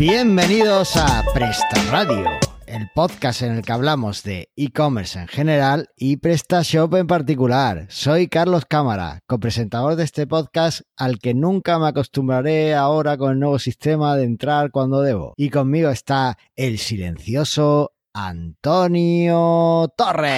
Bienvenidos a Presta Radio, el podcast en el que hablamos de e-commerce en general y PrestaShop en particular. Soy Carlos Cámara, copresentador de este podcast al que nunca me acostumbraré ahora con el nuevo sistema de entrar cuando debo. Y conmigo está el silencioso Antonio Torres.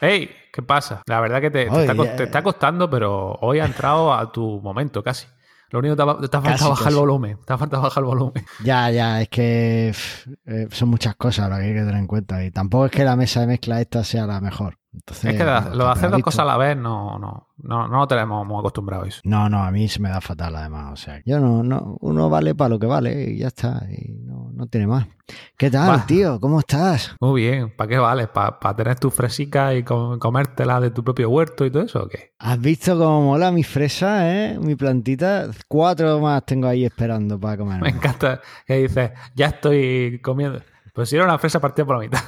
¡Hey! ¿Qué pasa? La verdad que te, te está costando, pero hoy ha entrado a tu momento casi. Lo único que te ha, faltado bajar el volumen. Te ha faltado bajar el volumen. Ya, ya, es que pff, eh, son muchas cosas lo que hay que tener en cuenta y tampoco es que la mesa de mezcla esta sea la mejor. Entonces, es que lo de hacer dos cosas a la vez no, no, no, no lo tenemos muy acostumbrado a eso. No, no, a mí se me da fatal además. O sea, yo no, no, uno vale para lo que vale y ya está. Y no, no tiene más. ¿Qué tal, tío? ¿Cómo estás? Muy bien. ¿Para qué vale? ¿Para tener tus fresica y com- comértela de tu propio huerto y todo eso o qué? ¿Has visto cómo mola mi fresa, eh? Mi plantita. Cuatro más tengo ahí esperando para comer. Me encanta que dices, ya estoy comiendo. Pues si era una fresa partida por la mitad.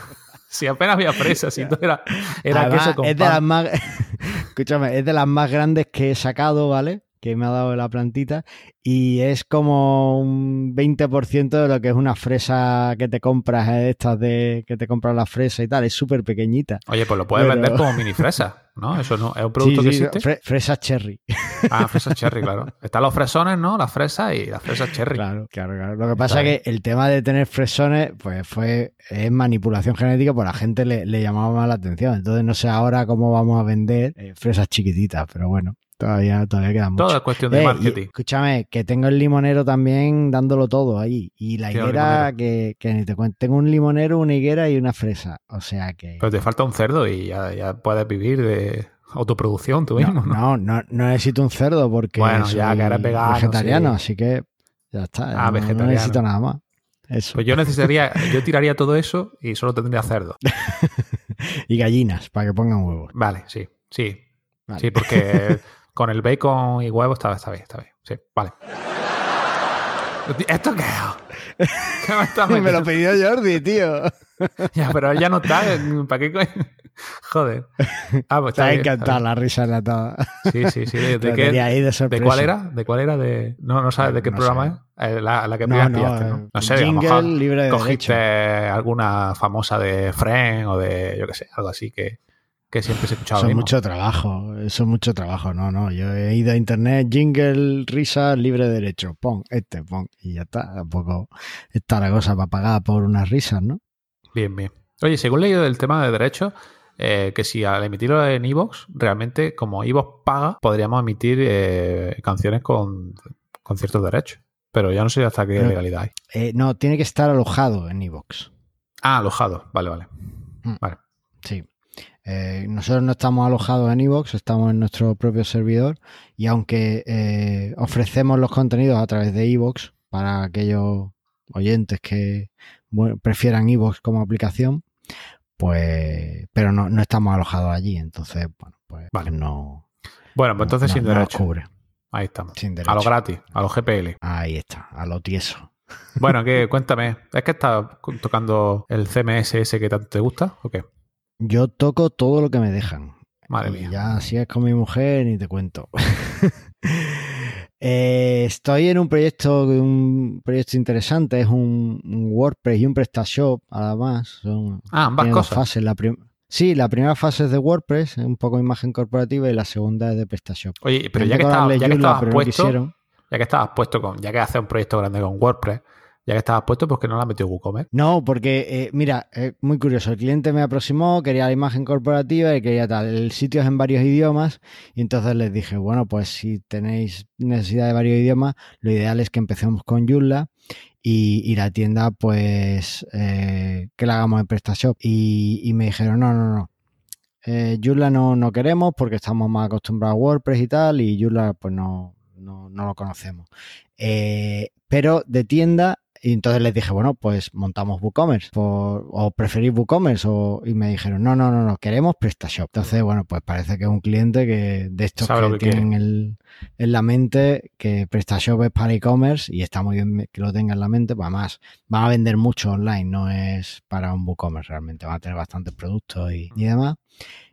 Si apenas había fresa, si todo era, era Además, queso con es de las más, escúchame, es de las más grandes que he sacado, ¿vale? Que me ha dado la plantita y es como un 20% de lo que es una fresa que te compras, eh, estas de que te compras la fresa y tal, es súper pequeñita. Oye, pues lo puedes Pero- vender como mini fresa, ¿no? Eso no es un producto Sí, que existe. fre- fresa cherry. Ah, fresas cherry, claro. Están los fresones, ¿no? Las fresas y las fresas cherry. Claro, claro, claro. Lo que pasa es que el tema de tener fresones, pues fue es manipulación genética, pues a la gente le, le llamaba más la atención. Entonces no sé ahora cómo vamos a vender eh, fresas chiquititas, pero bueno, todavía, todavía queda mucho. Todo es cuestión de Eh, y marketing. escúchame, que tengo el limonero también dándolo todo ahí. Y la ¿Qué higuera, que, que ni te cuento. Tengo un limonero, una higuera y una fresa. O sea que. Pero te falta un cerdo y ya, ya puedes vivir de autoproducción tú mismo, ¿no? no, no, no necesito un cerdo porque Bueno, ya soy que eres vegano, vegetariano, sí. así que ya está. Ah, no- no, vegetariano. necesito nada más. Eso. Pues yo necesitaría, yo tiraría todo eso y solo tendría cerdo. y gallinas para que pongan huevos. Vale, sí, sí. Vale. Sí, porque con el bacon y huevo está, está bien, está bien. Sí, vale. ¿Esto qué es? ¿Qué me estás Me lo pidió Jordi, tío. Ya, pero ya no está. ¿Para qué coño? Joder. Ah, pues Te está ha encantado la risa enlatada. Sí, sí, sí. ¿De, de qué, de ¿De sorpresa. cuál era? ¿De cuál era? De... No, no sabes de qué No programa es. Eh, la, la que No, no, pillaste, eh, ¿no? No sé, a lo jingle mejor libre de cogiste derecho. alguna famosa de Friends o de, yo qué sé, algo así que, que siempre se escuchaba Eso es mucho trabajo, eso es mucho trabajo, no, no, yo he ido a internet, jingle, risa, libre de derecho, pon, este, pon, y ya está, tampoco está la cosa para pagar por unas risas, ¿no? Bien, bien. Oye, según leído del tema de derechos, eh, que si al emitirlo en Evox, realmente como Evox paga, podríamos emitir eh, canciones con, con ciertos derechos. Pero ya no sé hasta qué Pero- legalidad hay. Eh, no, tiene que estar alojado en iVoox, Ah, alojado. Vale, vale. Mm. Vale. sí. Eh, nosotros no estamos alojados en iVoox, estamos en nuestro propio servidor y aunque eh, ofrecemos los contenidos a través de iVoox para aquellos oyentes que bueno, prefieran iVoox como aplicación, pues, pero no, no estamos alojados allí, entonces, bueno, pues Vale. no, Bueno, pues entonces no- sin derecho. cubre, Ahí estamos. sin A derecho. lo gratis, a lo GPL. Ahí está, a lo tieso. Bueno, que cuéntame, ¿es que estás tocando el CMS ese que tanto te gusta o qué? Yo toco todo lo que me dejan. Madre Y mía. Ya así es con mi mujer, ni te cuento. Eh, estoy en un proyecto, un proyecto interesante, es un, un WordPress y un PrestaShop, además. Son, Ah, ambas cosas. fases. La sí, la primera fase es de WordPress, es un poco imagen corporativa, y la segunda es de PrestaShop. Oye, pero ya que, estabas, colarle ya que estabas puesto, ya que estabas puesto con, ya que haces un proyecto grande con WordPress, ya que estabas puesto, ¿por qué no la metido WooCommerce? No, porque, eh, mira, es muy curioso. El cliente me aproximó, quería la imagen corporativa y quería tal. El sitio es en varios idiomas y entonces les dije, bueno, pues si tenéis necesidad de varios idiomas, lo ideal es que empecemos con Joomla y, y la tienda, pues, eh, que la hagamos en PrestaShop. Y, y me dijeron, no, no, no. Eh, Joomla no, no queremos porque estamos más acostumbrados a WordPress y tal y Joomla, pues, no, no, no lo conocemos. Eh, pero de tienda y entonces les dije, bueno, pues montamos WooCommerce por- o preferís WooCommerce o, y me dijeron, no, no, no, no, queremos PrestaShop. Entonces, bueno, pues parece que es un cliente que de estos Sabe que, tienen el- en la mente que PrestaShop es para e-commerce y está muy bien que lo tenga en la mente, pues además van a vender mucho online, no es para un WooCommerce realmente, van a tener bastantes productos y, y demás.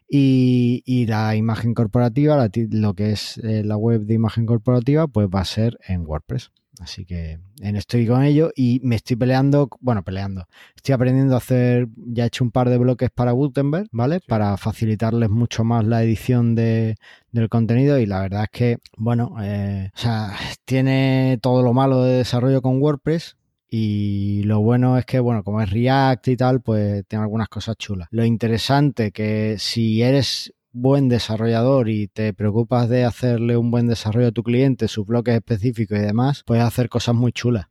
Y, y la imagen corporativa, la lo que es eh, la web de imagen corporativa, pues va a ser en WordPress. Así que en estoy con ello y me estoy peleando, bueno, peleando. Estoy aprendiendo a hacer, ya he hecho un par de bloques para Gutenberg, ¿vale? Para facilitarles mucho más la edición de, del contenido y la verdad es que, bueno, eh, o sea, tiene todo lo malo de desarrollo con WordPress, y lo bueno es que, bueno, como es React y tal, pues tiene algunas cosas chulas. Lo interesante que si eres buen desarrollador y te preocupas de hacerle un buen desarrollo a tu cliente, sus bloques específicos y demás, puedes hacer cosas muy chulas.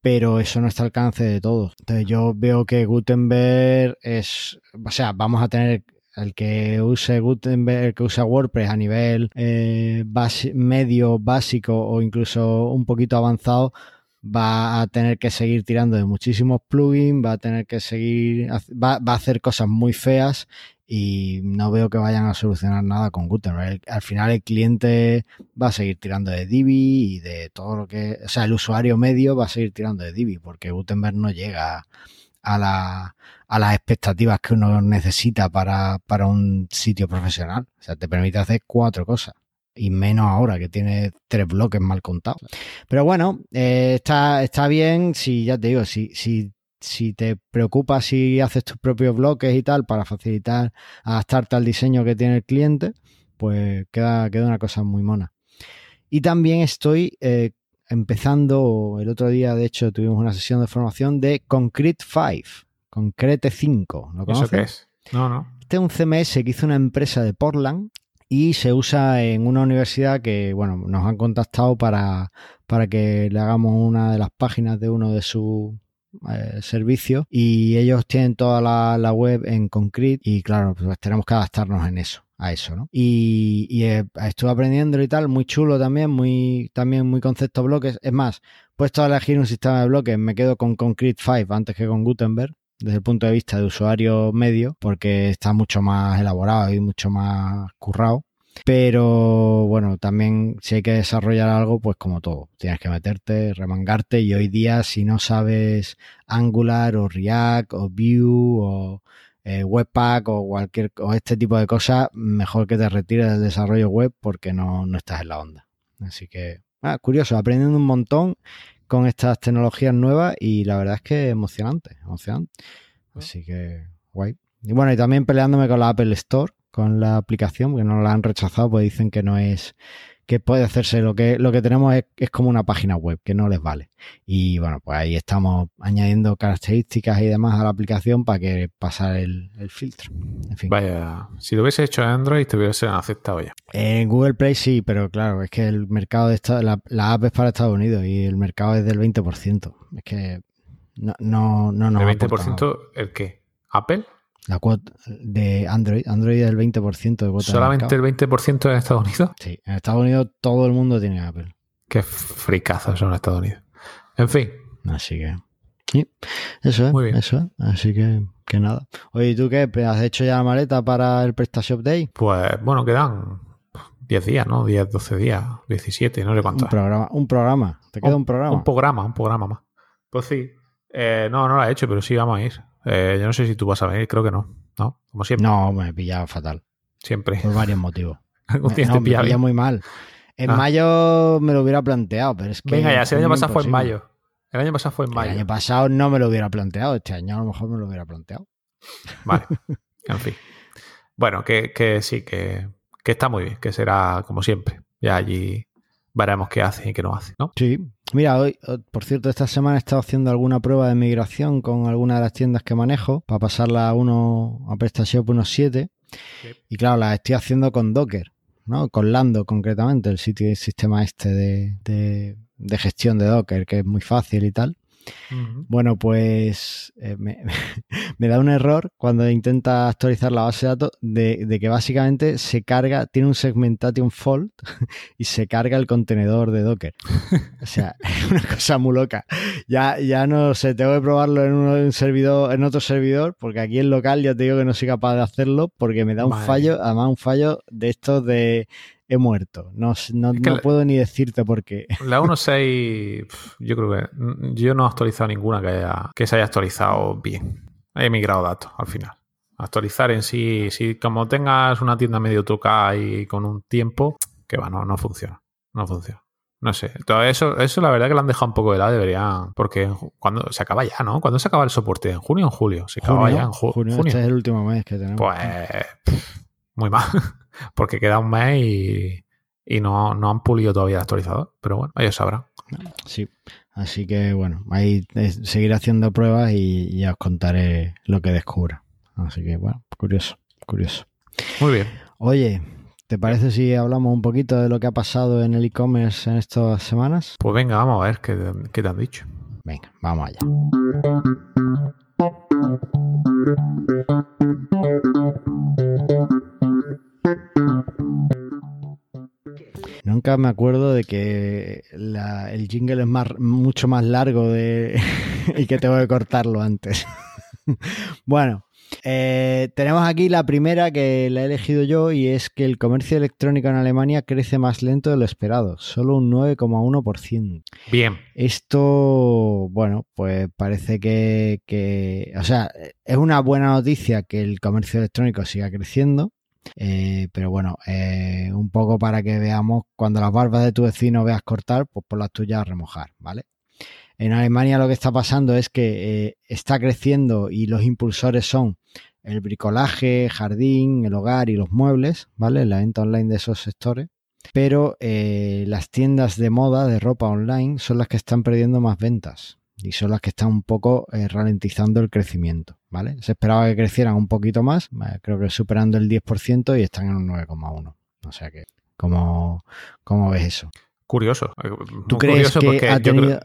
Pero eso no está al alcance de todo. Entonces yo veo que Gutenberg es, o sea, vamos a tener el que use Gutenberg, el que usa WordPress a nivel eh, medio, básico o incluso un poquito avanzado, va a tener que seguir tirando de muchísimos plugins, va a tener que seguir, va, va, a hacer cosas muy feas y no veo que vayan a solucionar nada con Gutenberg. Al final el cliente va a seguir tirando de Divi y de todo lo que, o sea, el usuario medio va a seguir tirando de Divi porque Gutenberg no llega a, la, a las expectativas que uno necesita para, para un sitio profesional. O sea, te permite hacer cuatro cosas y menos ahora que tiene tres bloques mal contados. Pero bueno, eh, está, está bien si, ya te digo, si, si, si te preocupa si haces tus propios bloques y tal para facilitar adaptarte al diseño que tiene el cliente, pues queda, queda una cosa muy mona. Y también estoy eh, empezando, el otro día de hecho tuvimos una sesión de formación de Concrete 5, Concrete 5. ¿Lo conoces? ¿Eso qué es? No, no. Este es un CMS que hizo una empresa de Portland y se usa en una universidad que, bueno, nos han contactado para, para que le hagamos una de las páginas de uno de sus eh, servicios y ellos tienen toda la, web en Concrete y claro, pues tenemos que adaptarnos en eso a eso, ¿no? Y, y eh, estuve aprendiendo y tal, muy chulo también, muy también muy concepto bloques. Es más, puesto a elegir un sistema de bloques, me quedo con Concrete 5 antes que con Gutenberg, desde el punto de vista de usuario medio, porque está mucho más elaborado y mucho más currado. Pero bueno, también si hay que desarrollar algo, pues como todo, tienes que meterte, remangarte y hoy día si no sabes Angular o React o Vue o eh, Webpack o cualquier o este tipo de cosas, mejor que te retires del desarrollo web porque no, no estás en la onda. Así que, ah, curioso, aprendiendo un montón con estas tecnologías nuevas y la verdad es que emocionante, emocionante. Así que, guay. Y bueno, y también peleándome con la Apple Store, con la aplicación, porque no la han rechazado, pues dicen que no es, que puede hacerse lo que, lo que tenemos es, como una página web, que no les vale. Y bueno, pues ahí estamos añadiendo características y demás a la aplicación para que pasar el, filtro. En fin. Vaya, si lo hubiese hecho en Android, te hubiese aceptado ya. En Google Play sí, pero claro, es que el mercado de esta, la, la app es para Estados Unidos y el mercado es del 20%. Es que no, no, no nos ¿El 20% el qué? ¿Apple? La cuota de Android, Android es el 20% de cuota. ¿Solamente el 20% en Estados Unidos? Sí, en Estados Unidos todo el mundo tiene Apple. Qué fricazos son Estados Unidos. En fin. Así que. Sí, eso es. Muy bien. Eso es. Así que, que nada. Oye, ¿y tú qué? ¿Has hecho ya la maleta para el PrestaShop Day? Pues bueno, quedan 10 días, ¿no? 10, 12 días, 17, no sé cuánto. Un programa, un programa. ¿Te queda un, programa? Un programa, un programa más. Pues sí. Eh, no, no lo he hecho, pero sí vamos a ir. Eh, yo no sé si tú vas a venir, creo que no. ¿No? Como siempre. No, me he pillado fatal. Siempre. Por varios motivos. me, no, me muy mal. En ah. mayo me lo hubiera planteado, pero es que. Venga, ya, si el año pasado fue en mayo. El año pasado fue en mayo. El año pasado no me lo hubiera planteado. Este año a lo mejor me lo hubiera planteado. Vale. en fin. Bueno, que, que sí, que, que está muy bien, que será como siempre. Ya allí veremos qué hace y qué no hace, ¿no? Sí. Mira, hoy, por cierto, esta semana he estado haciendo alguna prueba de migración con alguna de las tiendas que manejo para pasarla a uno a PrestaShop 1.7 y claro, la estoy haciendo con Docker, ¿no? Con Lando concretamente, el sitio y sistema este de, de gestión de Docker, que es muy fácil y tal. Bueno, pues eh, me, da un error cuando intenta actualizar la base de datos de, que básicamente se carga, tiene un segmentation fault y se carga el contenedor de Docker. O sea, es una cosa muy loca. Ya, ya no sé, tengo que probarlo en, un servidor, en otro servidor, porque aquí en local ya te digo que no soy capaz de hacerlo porque me da un fallo, además un fallo de estos de he muerto. No, no, puedo ni decirte por qué. La 1.6, yo creo que yo no he actualizado ninguna que, haya, que se haya actualizado bien. He migrado datos al final. Actualizar en sí, si como tengas una tienda medio trucada y con un tiempo, que va, no, no funciona. No funciona. No sé. Todo eso, eso la verdad que lo han dejado un poco de lado, deberían. Porque cuando se acaba ya, ¿no? ¿Cuándo se acaba el soporte? ¿En junio o en julio? Se acaba ya en ju- junio, junio. Este es el último mes que tenemos. Pues pff, muy mal. Porque queda un mes y, y no, no han pulido todavía el actualizador. Pero bueno, ellos sabrán. Sí. Así que bueno, ahí seguiré haciendo pruebas y ya os contaré lo que descubra. Así que bueno, curioso, curioso. Muy bien. Oye, ¿te parece si hablamos un poquito de lo que ha pasado en el e-commerce en estas semanas? Pues venga, vamos a ver qué, qué te han dicho. Venga, vamos allá. Nunca me acuerdo de que la- el jingle es más, mucho más largo de, y que tengo que cortarlo antes. bueno, eh, tenemos aquí la primera que la he elegido yo y es que el comercio electrónico en Alemania crece más lento de lo esperado, solo un 9,1%. Bien. Esto, bueno, pues parece que, que, o sea, es una buena noticia que el comercio electrónico siga creciendo, eh, pero bueno, eh, un poco para que veamos cuando las barbas de tu vecino veas cortar, pues por las tuyas remojar, ¿vale? En Alemania lo que está pasando es que eh, está creciendo y los impulsores son el bricolaje, jardín, el hogar y los muebles, ¿vale? La venta online de esos sectores pero las tiendas de moda de ropa online son las que están perdiendo más ventas y son las que están un poco ralentizando el crecimiento, ¿vale? Se esperaba que crecieran un poquito más, eh, creo que superando el 10% y están en un 9,1. O sea que, ¿cómo, cómo ves eso? Curioso. Eh, ¿Tú muy crees curioso que porque ha yo tenido... creo-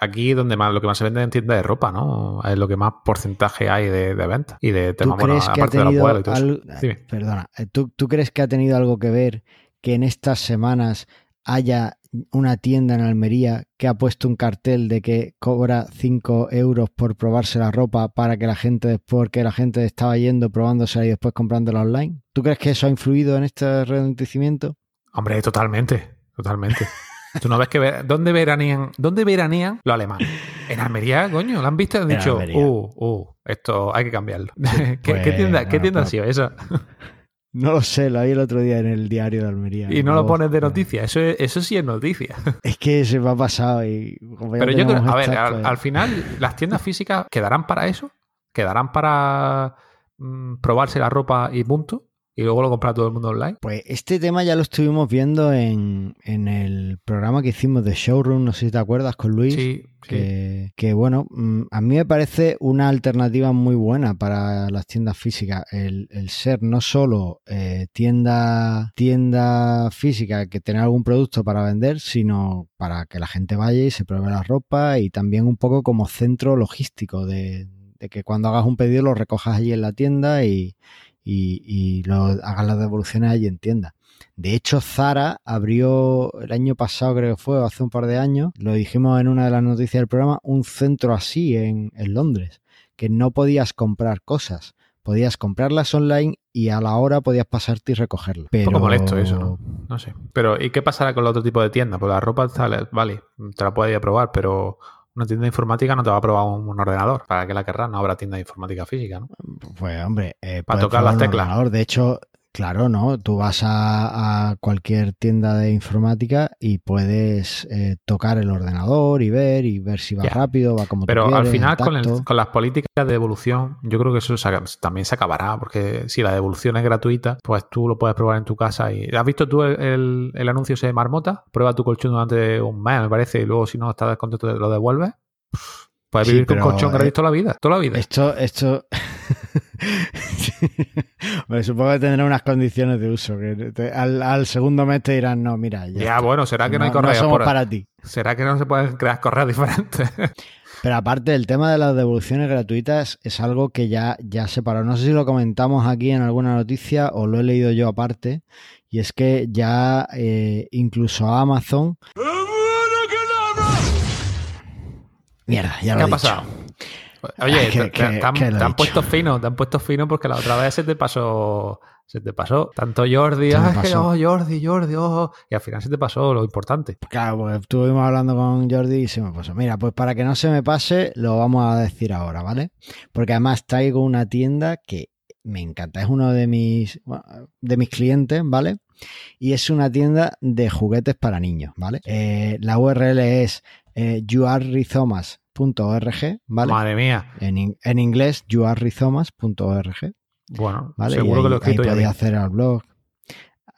aquí donde más lo que más se vende en tiendas de ropa, ¿no? Es lo que más porcentaje hay de, de ventas y de ¿Tú temas, bueno, aparte de los vuelos y todo eso. Perdona, eh, ¿tú, ¿tú crees que ha tenido algo que ver que en estas semanas haya una tienda en Almería que ha puesto un cartel de que cobra 5 euros por probarse la ropa para que la gente después, que la gente estaba yendo, probándosela y después comprándola online? ¿Tú crees que eso ha influido en este ralentizamiento? Hombre, totalmente, totalmente. Tú no ves que ver- dónde veranean, dónde veranean los alemanes. En Almería, coño, lo han visto y han dicho, uh, uh, esto hay que cambiarlo. ¿Qué, qué tienda, ¿qué tienda ha sido esa? No lo sé, lo vi el otro día en el diario de Almería. Y no lo pones de noticia, eso, es- eso sí es noticia. Es que se me ha pasado y... como Pero yo creo, a ver, pues- al final, las tiendas físicas quedarán para eso, quedarán para mm, probarse la ropa y punto, y luego lo compra todo el mundo online. Pues este tema ya lo estuvimos viendo en, en el programa que hicimos de Showroom, no sé si te acuerdas con Luis. Sí, sí. Que, que, bueno, mm, a mí me parece una alternativa muy buena para las tiendas físicas. El, el ser no solo eh, tienda, tienda física que tener algún producto para vender, sino para que la gente vaya y se pruebe la ropa y también un poco como centro logístico de, de que cuando hagas un pedido lo recojas allí en la tienda y, y, y lo, hagas las devoluciones allí en tienda. De hecho, Zara abrió el año pasado, creo que fue, o hace un par de años, lo dijimos en una de las noticias del programa, un centro así en, en Londres, que no podías comprar cosas. Podías comprarlas online y a la hora podías pasarte y recogerlas. Pero... Un poco molesto eso, ¿no? No sé. Pero, ¿y qué pasará con el otro tipo de tienda? Pues la ropa, vale, te la puedes ir a probar, pero una tienda de informática no te va a probar un, un ordenador. ¿Para qué la querrás? No habrá tienda de informática física, ¿no? Pues hombre, eh, Para tocar las teclas. ordenador. De hecho, claro, ¿no? Tú vas a, a cualquier tienda de informática y puedes eh, tocar el ordenador y ver y ver si va rápido, va como tú Pero quieres, al final, con, el- con las políticas de devolución, yo creo que eso se también se acabará, porque si la devolución es gratuita, pues tú lo puedes probar en tu casa. y ¿Has visto tú el, el- el anuncio ese de Marmota? Prueba tu colchón durante un mes, me parece, y luego si no estás descontento te lo devuelves. Puedes Sí, vivir con pero, colchón eh, gratis toda la vida, toda la vida. Esto, esto. Bueno, supongo que tendrá unas condiciones de uso. Que te- al, al segundo mes te dirán, no, mira, ya. Bueno, será que no, hay no correos somos por ahí. para ti. ¿Será que no se pueden crear correos diferentes? Pero aparte, el tema de las devoluciones gratuitas es algo que ya, ya se paró. No sé si lo comentamos aquí en alguna noticia o lo he leído yo aparte. Y es que ya eh, incluso Amazon. Mierda, ya lo ¿Qué he ha dicho. pasado? Oye, te, han, te puesto fino, te han puesto fino porque la otra vez se te pasó, se te pasó. Tanto Jordi, ay, que, oh, Jordi, Jordi, oh, y al final se te pasó lo importante. Claro, pues estuvimos hablando con Jordi y se me pasó. Mira, pues para que no se me pase, lo vamos a decir ahora, ¿vale? Porque además traigo una tienda que me encanta. Es uno de mis, bueno, de mis clientes, ¿vale? y es una tienda de juguetes para niños, ¿vale? Eh, la URL es eh, youarrizomas.org, ¿vale? Madre mía. En, en inglés, youarrizomas.org, Bueno, ¿vale? seguro y que lo he ahí, ahí escrito ya podéis hacer al blog,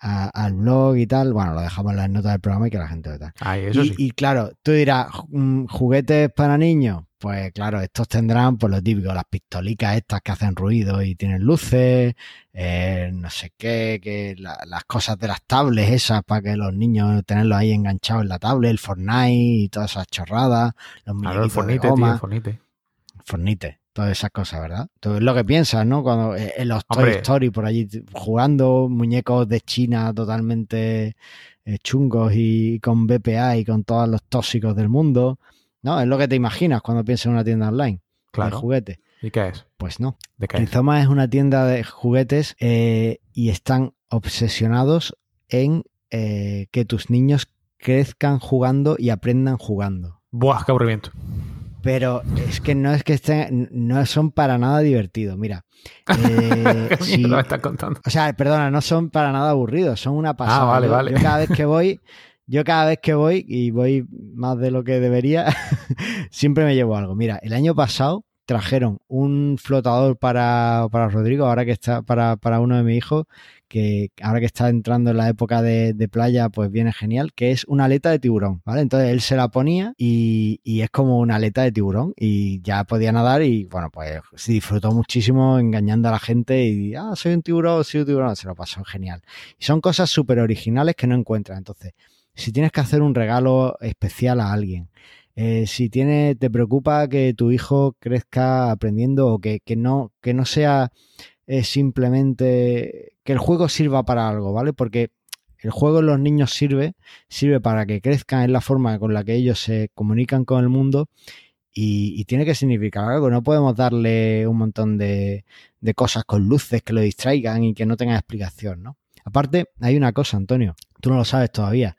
a- al blog y tal. Bueno, lo dejamos en las notas del programa y que la gente lo tal. Ay, eso y, sí. y claro, tú dirás, mm, juguetes para niños. Pues claro, estos tendrán pues lo típico, las pistolicas estas que hacen ruido y tienen luces, eh, no sé qué, que la- las cosas de las tablets esas para que los niños tenerlos ahí enganchados en la tablet, el Fortnite y todas esas chorradas, los Claro, el de Fornite, tío, goma, el Fornite. Fornite, todas esas cosas, ¿verdad? Tú es lo que piensas, ¿no? Cuando eh, en los Toy. Story por allí jugando, muñecos de China totalmente eh, chungos y con BPA y con todos los tóxicos del mundo. No, es lo que te imaginas cuando piensas en una tienda online de Claro. juguetes. ¿Y qué es? Pues no. ¿De qué es? Rizoma es una tienda de juguetes eh, y están obsesionados en eh, que tus niños crezcan jugando y aprendan jugando. Buah, qué aburrimiento. Pero es que no es que estén, no son para nada divertidos. Mira, eh, ¿Qué si- me estás contando? o sea, perdona, no son para nada aburridos, son una pasada. Ah, vale, yo, vale. yo cada vez que voy, yo cada vez que voy y voy más de lo que debería, siempre me llevo algo. Mira, el año pasado trajeron un flotador para, para Rodrigo, ahora que está para, para uno de mis hijos, que ahora que está entrando en la época de, playa, pues viene genial, que es una aleta de tiburón, ¿vale? Entonces él se la ponía y, y es como una aleta de tiburón y ya podía nadar y bueno, pues se disfrutó muchísimo engañando a la gente y, ah, soy un tiburón, soy un tiburón, se lo pasó genial. Y son cosas súper originales que no encuentras. Entonces, si tienes que hacer un regalo especial a alguien, eh, si te preocupa que tu hijo crezca aprendiendo o que, que no, que no sea eh, simplemente que el juego sirva para algo, ¿vale? Porque el juego en los niños sirve, sirve para que crezcan, es la forma con la que ellos se comunican con el mundo y, y tiene que significar algo. No podemos darle un montón de, de cosas con luces que lo distraigan y que no tengan explicación, ¿no? Aparte, hay una cosa, Antonio, tú no lo sabes todavía,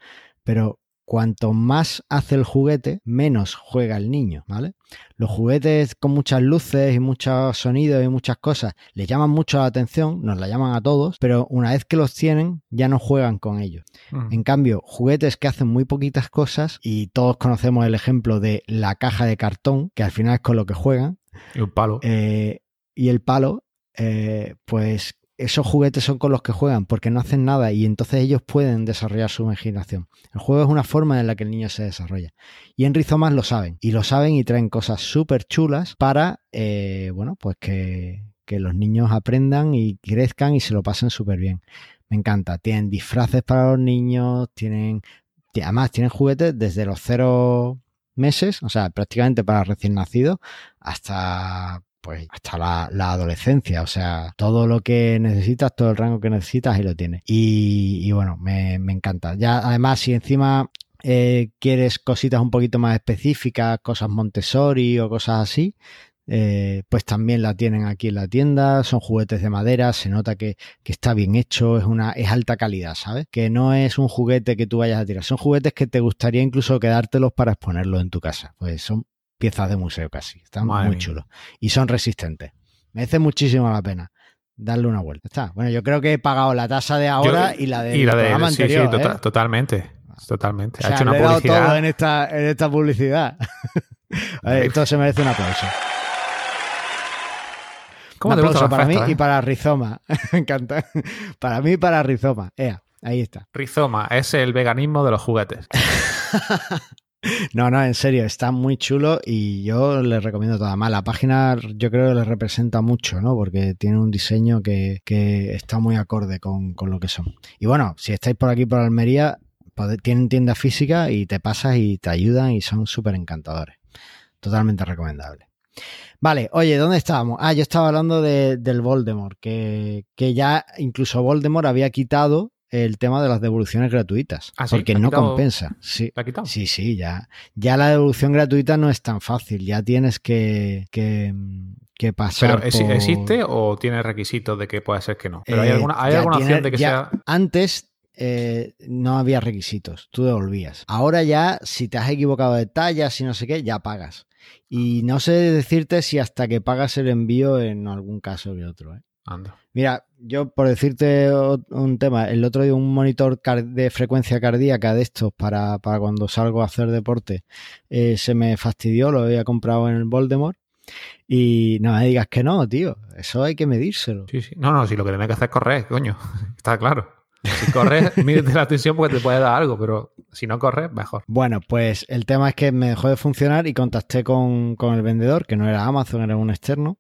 pero cuanto más hace el juguete, menos juega el niño, ¿vale? Los juguetes con muchas luces y muchos sonidos y muchas cosas les llaman mucho la atención, nos la llaman a todos, pero una vez que los tienen, ya no juegan con ellos. Mm. En cambio, juguetes que hacen muy poquitas cosas, y todos conocemos el ejemplo de la caja de cartón, que al final es con lo que juegan, Y un palo. eh, y el palo, eh, pues esos juguetes son con los que juegan porque no hacen nada y entonces ellos pueden desarrollar su imaginación. El juego es una forma en la que el niño se desarrolla. Y en Rizomas lo saben. Y lo saben y traen cosas súper chulas para, eh, bueno, pues que, que los niños aprendan y crezcan y se lo pasen súper bien. Me encanta. Tienen disfraces para los niños, tienen... Además, tienen juguetes desde los cero meses, o sea, prácticamente para recién nacidos, hasta pues hasta la, adolescencia, o sea, todo lo que necesitas, todo el rango que necesitas, ahí lo tienes. Y, y bueno, me, me encanta. Ya, además, si encima eh, quieres cositas un poquito más específicas, cosas Montessori o cosas así, eh, pues también la tienen aquí en la tienda, son juguetes de madera, se nota que, que, está bien hecho, es una, es alta calidad, ¿sabes? Que no es un juguete que tú vayas a tirar, son juguetes que te gustaría incluso quedártelos para exponerlos en tu casa, pues son piezas de museo casi, están Madre muy mía. chulos y son resistentes. Merece muchísimo la pena darle una vuelta. Está. Bueno, yo creo que he pagado la tasa de ahora Yo- y la del y la de, programa anterior. sí, tota- ¿eh? totalmente. Totalmente. O ha hecho una publicidad. todo en esta, en esta publicidad. A ver, Esto se merece un aplauso. ¿Cómo un te gusta aplauso la para mí eh? y para Rizoma. Encanta. Para mí y para Rizoma. Ea, ahí está. Rizoma es el veganismo de los juguetes. No, no, en serio, está muy chulo y yo les recomiendo toda. Más la página yo creo que les representa mucho, ¿no? Porque tiene un diseño que, que está muy acorde con, con lo que son. Y bueno, si estáis por aquí por Almería, tienen tienda física y te pasas y te ayudan y son súper encantadores. Totalmente recomendable. Vale, oye, ¿dónde estábamos? Ah, yo estaba hablando de- del Voldemort, que, que ya incluso Voldemort había quitado el tema de las devoluciones gratuitas. Ah, ¿sí? porque ¿Ha no quitado- compensa. Sí. Sí, sí, ya. Ya la devolución gratuita no es tan fácil. Ya tienes que, que, que pasar. ¿Pero por- existe o tiene requisitos de que puede ser que no? ¿Pero hay Eh, alguna, hay alguna tiene- opción de que ya- sea...? Antes eh, no había requisitos, tú devolvías. Ahora ya, si te has equivocado de tallas y no sé qué, ya pagas. Y no sé decirte si hasta que pagas el envío en algún caso que otro. ¿eh? Anda. Mira, yo por decirte un tema, el otro día un monitor de frecuencia cardíaca de estos para, para cuando salgo a hacer deporte eh, se me fastidió, lo había comprado en el Voldemort y no me digas que no, tío, eso hay que medírselo. Sí, sí. No, no, si lo que tienes que hacer es correr, coño. Está claro. Si corres, mídete la tensión porque te puede dar algo, pero si no corres, mejor. Bueno, pues el tema es que me dejó de funcionar y contacté con, con el vendedor, que no era Amazon, era un externo,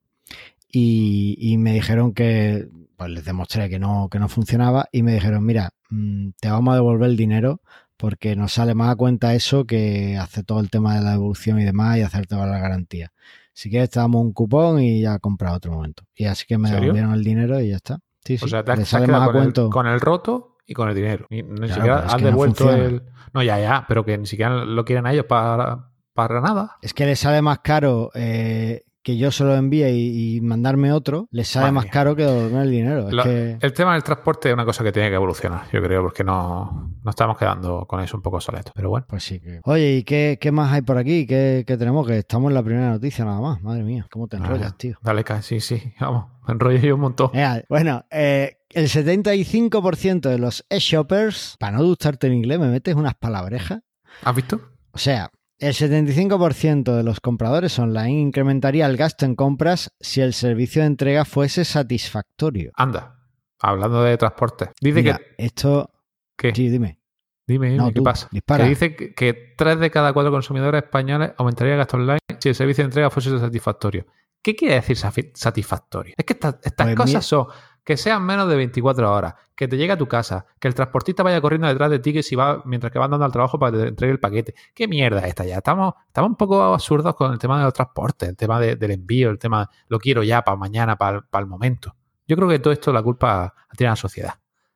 y, y me dijeron que, pues les demostré que no, que no funcionaba y me dijeron, mira, mm, te vamos a devolver el dinero porque nos sale más a cuenta eso que hace todo el tema de la devolución y demás y hacer toda la garantía. Si quieres te damos un cupón y ya compra otro momento. Y así que me devolvieron el dinero y ya está. Sí, sí, O sea, te has, sale más a con el, cuento. con el roto y con el dinero. Ni, ni Claro, siquiera has no devuelto funciona. el. No, ya, ya, pero que ni siquiera lo quieren a ellos para, para nada. Es que le sale más caro eh, que yo se lo envíe y, y mandarme otro, le sale Madre más mía. caro que devolverme el dinero. Es Lo- que, El tema del transporte es una cosa que tiene que evolucionar, yo creo, porque no, no estamos quedando con eso un poco soletos. Pero bueno, pues sí que. Oye, ¿y qué, qué más hay por aquí? ¿Qué, qué tenemos? Que estamos en la primera noticia nada más. Madre mía, ¿cómo te enrollas, Ah, tío? Dale, sí, sí, vamos, me enrollo yo un montón. Venga, bueno, eh, el 75% de los e-shoppers, para no gustarte en inglés, me metes unas palabrejas. ¿Has visto? O sea, el 75% de los compradores online incrementaría el gasto en compras si el servicio de entrega fuese satisfactorio. Anda, hablando de transporte. Dice Mira, que. esto. ¿Qué? Sí, dime. Dime, dime, No, ¿qué tú, pasa? dispara. Que dice que, que tres de cada cuatro consumidores españoles aumentaría el gasto online si el servicio de entrega fuese satisfactorio. ¿Qué quiere decir satisfactorio? Es que esta- estas Pues cosas son que sean menos de 24 horas, que te llegue a tu casa, que el transportista vaya corriendo detrás de ti que si va, mientras que va andando al trabajo para que te entregue el paquete. ¿Qué mierda es esta ya? Estamos, estamos un poco absurdos con el tema de los transportes, el tema de- del envío, el tema lo quiero ya para mañana, para, para el momento. Yo creo que todo esto la culpa la tiene la sociedad.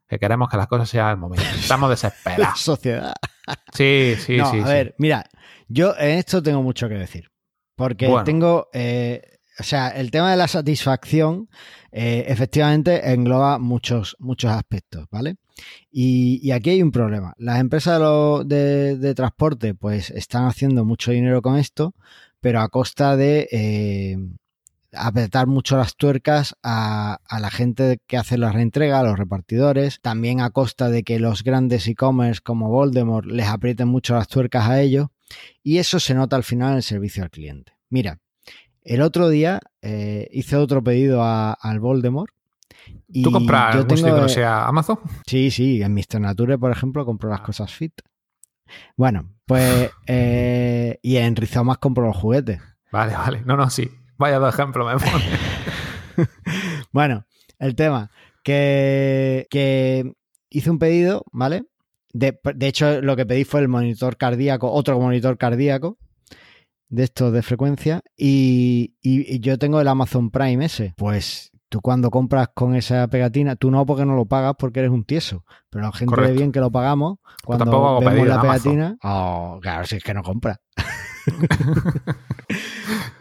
Que queremos que las cosas sean al momento. Estamos La desesperados. sociedad. Sí, sí, no, sí. a sí. ver, mira, yo en esto tengo mucho que decir. Porque Bueno. tengo. eh, o sea, el tema de la satisfacción eh, efectivamente engloba muchos, muchos aspectos, ¿vale? Y, aquí hay un problema. Las empresas de transporte, pues, están haciendo mucho dinero con esto, pero a costa de eh, apretar mucho las tuercas a, a la gente que hace la reentrega, a los repartidores, también a costa de que los grandes e-commerce como Voldemort les aprieten mucho las tuercas a ellos, y eso se nota al final en el servicio al cliente. Mira, el otro día eh, hice otro pedido a- al Voldemort. Y ¿Tú compras yo sitio que no sea Amazon? Sí, sí, en Mr. Nature, por ejemplo, compro las cosas fit. Bueno, pues. eh, y en Rizomas compro los juguetes. Vale, vale. No, no, sí. Vaya dos ejemplos me pone. Bueno, el tema, que, que hice un pedido, ¿vale? De, de hecho, lo que pedí fue el monitor cardíaco, otro monitor cardíaco de estos de frecuencia, y, y- y yo tengo el Amazon Prime ese. Pues tú cuando compras con esa pegatina, tú no porque no lo pagas porque eres un tieso, pero la gente de Correcto. bien que lo pagamos, cuando tampoco hago vemos pedido la pegatina, oh, claro, si es que no compra.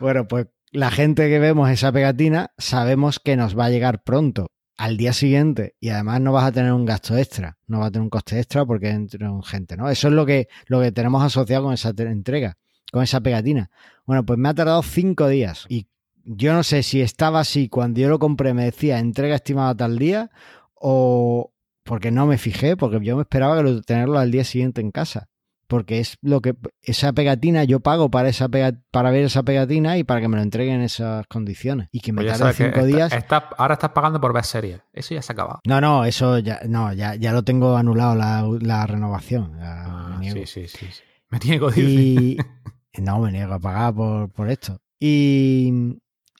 Bueno, pues la gente que vemos esa pegatina sabemos que nos va a llegar pronto, al día siguiente, y además no vas a tener un gasto extra, no va a tener un coste extra porque entra gente, ¿no? Eso es lo que, lo que tenemos asociado con esa entrega, con esa pegatina. Bueno, pues me ha tardado cinco días y yo no sé si estaba así cuando yo lo compré, me decía entrega estimada tal día o porque no me fijé, porque yo me esperaba que lo, tenerlo al día siguiente en casa porque es lo que esa pegatina yo pago para esa pega- para ver esa pegatina y para que me lo entreguen en esas condiciones y que me Pues tarde cinco días está- ahora estás pagando por ver series. Eso ya se ha acabado. no no eso ya no ya, ya lo tengo anulado la, la renovación ya Ah, sí, sí, sí. Me tiene que decir. y no me niego a pagar por, por esto y,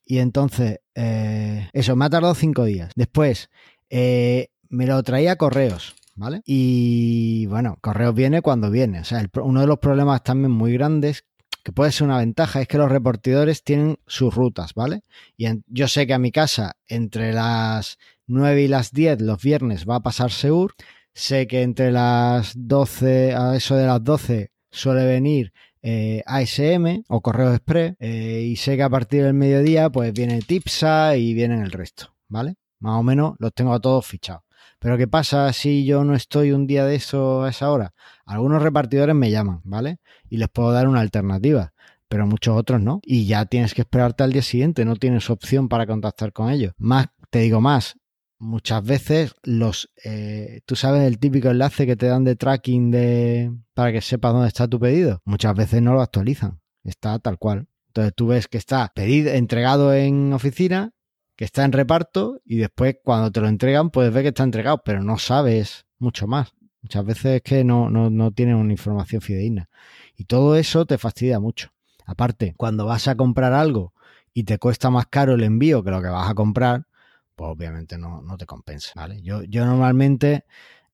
y entonces eh, eso me ha tardado cinco días después eh, me lo traía correos ¿vale? Y bueno, correos viene cuando viene. O sea, uno de los problemas también muy grandes, que puede ser una ventaja, es que los repartidores tienen sus rutas, ¿vale? Y yo sé que a mi casa entre las 9 y las 10 los viernes va a pasar Seur. Sé que entre las 12, a eso de las 12, suele venir eh, ASM o Correo Express. eh, y sé que a partir del mediodía, pues viene Tipsa y vienen el resto, ¿vale? Más o menos los tengo a todos fichados. Pero ¿qué pasa si yo no estoy un día de eso a esa hora? Algunos repartidores me llaman, ¿vale? Y les puedo dar una alternativa, pero muchos otros no. Y ya tienes que esperarte al día siguiente, no tienes opción para contactar con ellos. Más Te digo más, muchas veces los eh, tú sabes el típico enlace que te dan de tracking de para que sepas dónde está tu pedido muchas veces no lo actualizan. Está tal cual. Entonces tú ves que está pedido entregado en oficina que está en reparto y después cuando te lo entregan puedes ver que está entregado pero no sabes mucho más. Muchas veces es que no, no, no tienen una información fidedigna. Y todo eso te fastidia mucho. Aparte cuando vas a comprar algo y te cuesta más caro el envío que lo que vas a comprar pues obviamente no, no te compensa. ¿vale? Yo, yo normalmente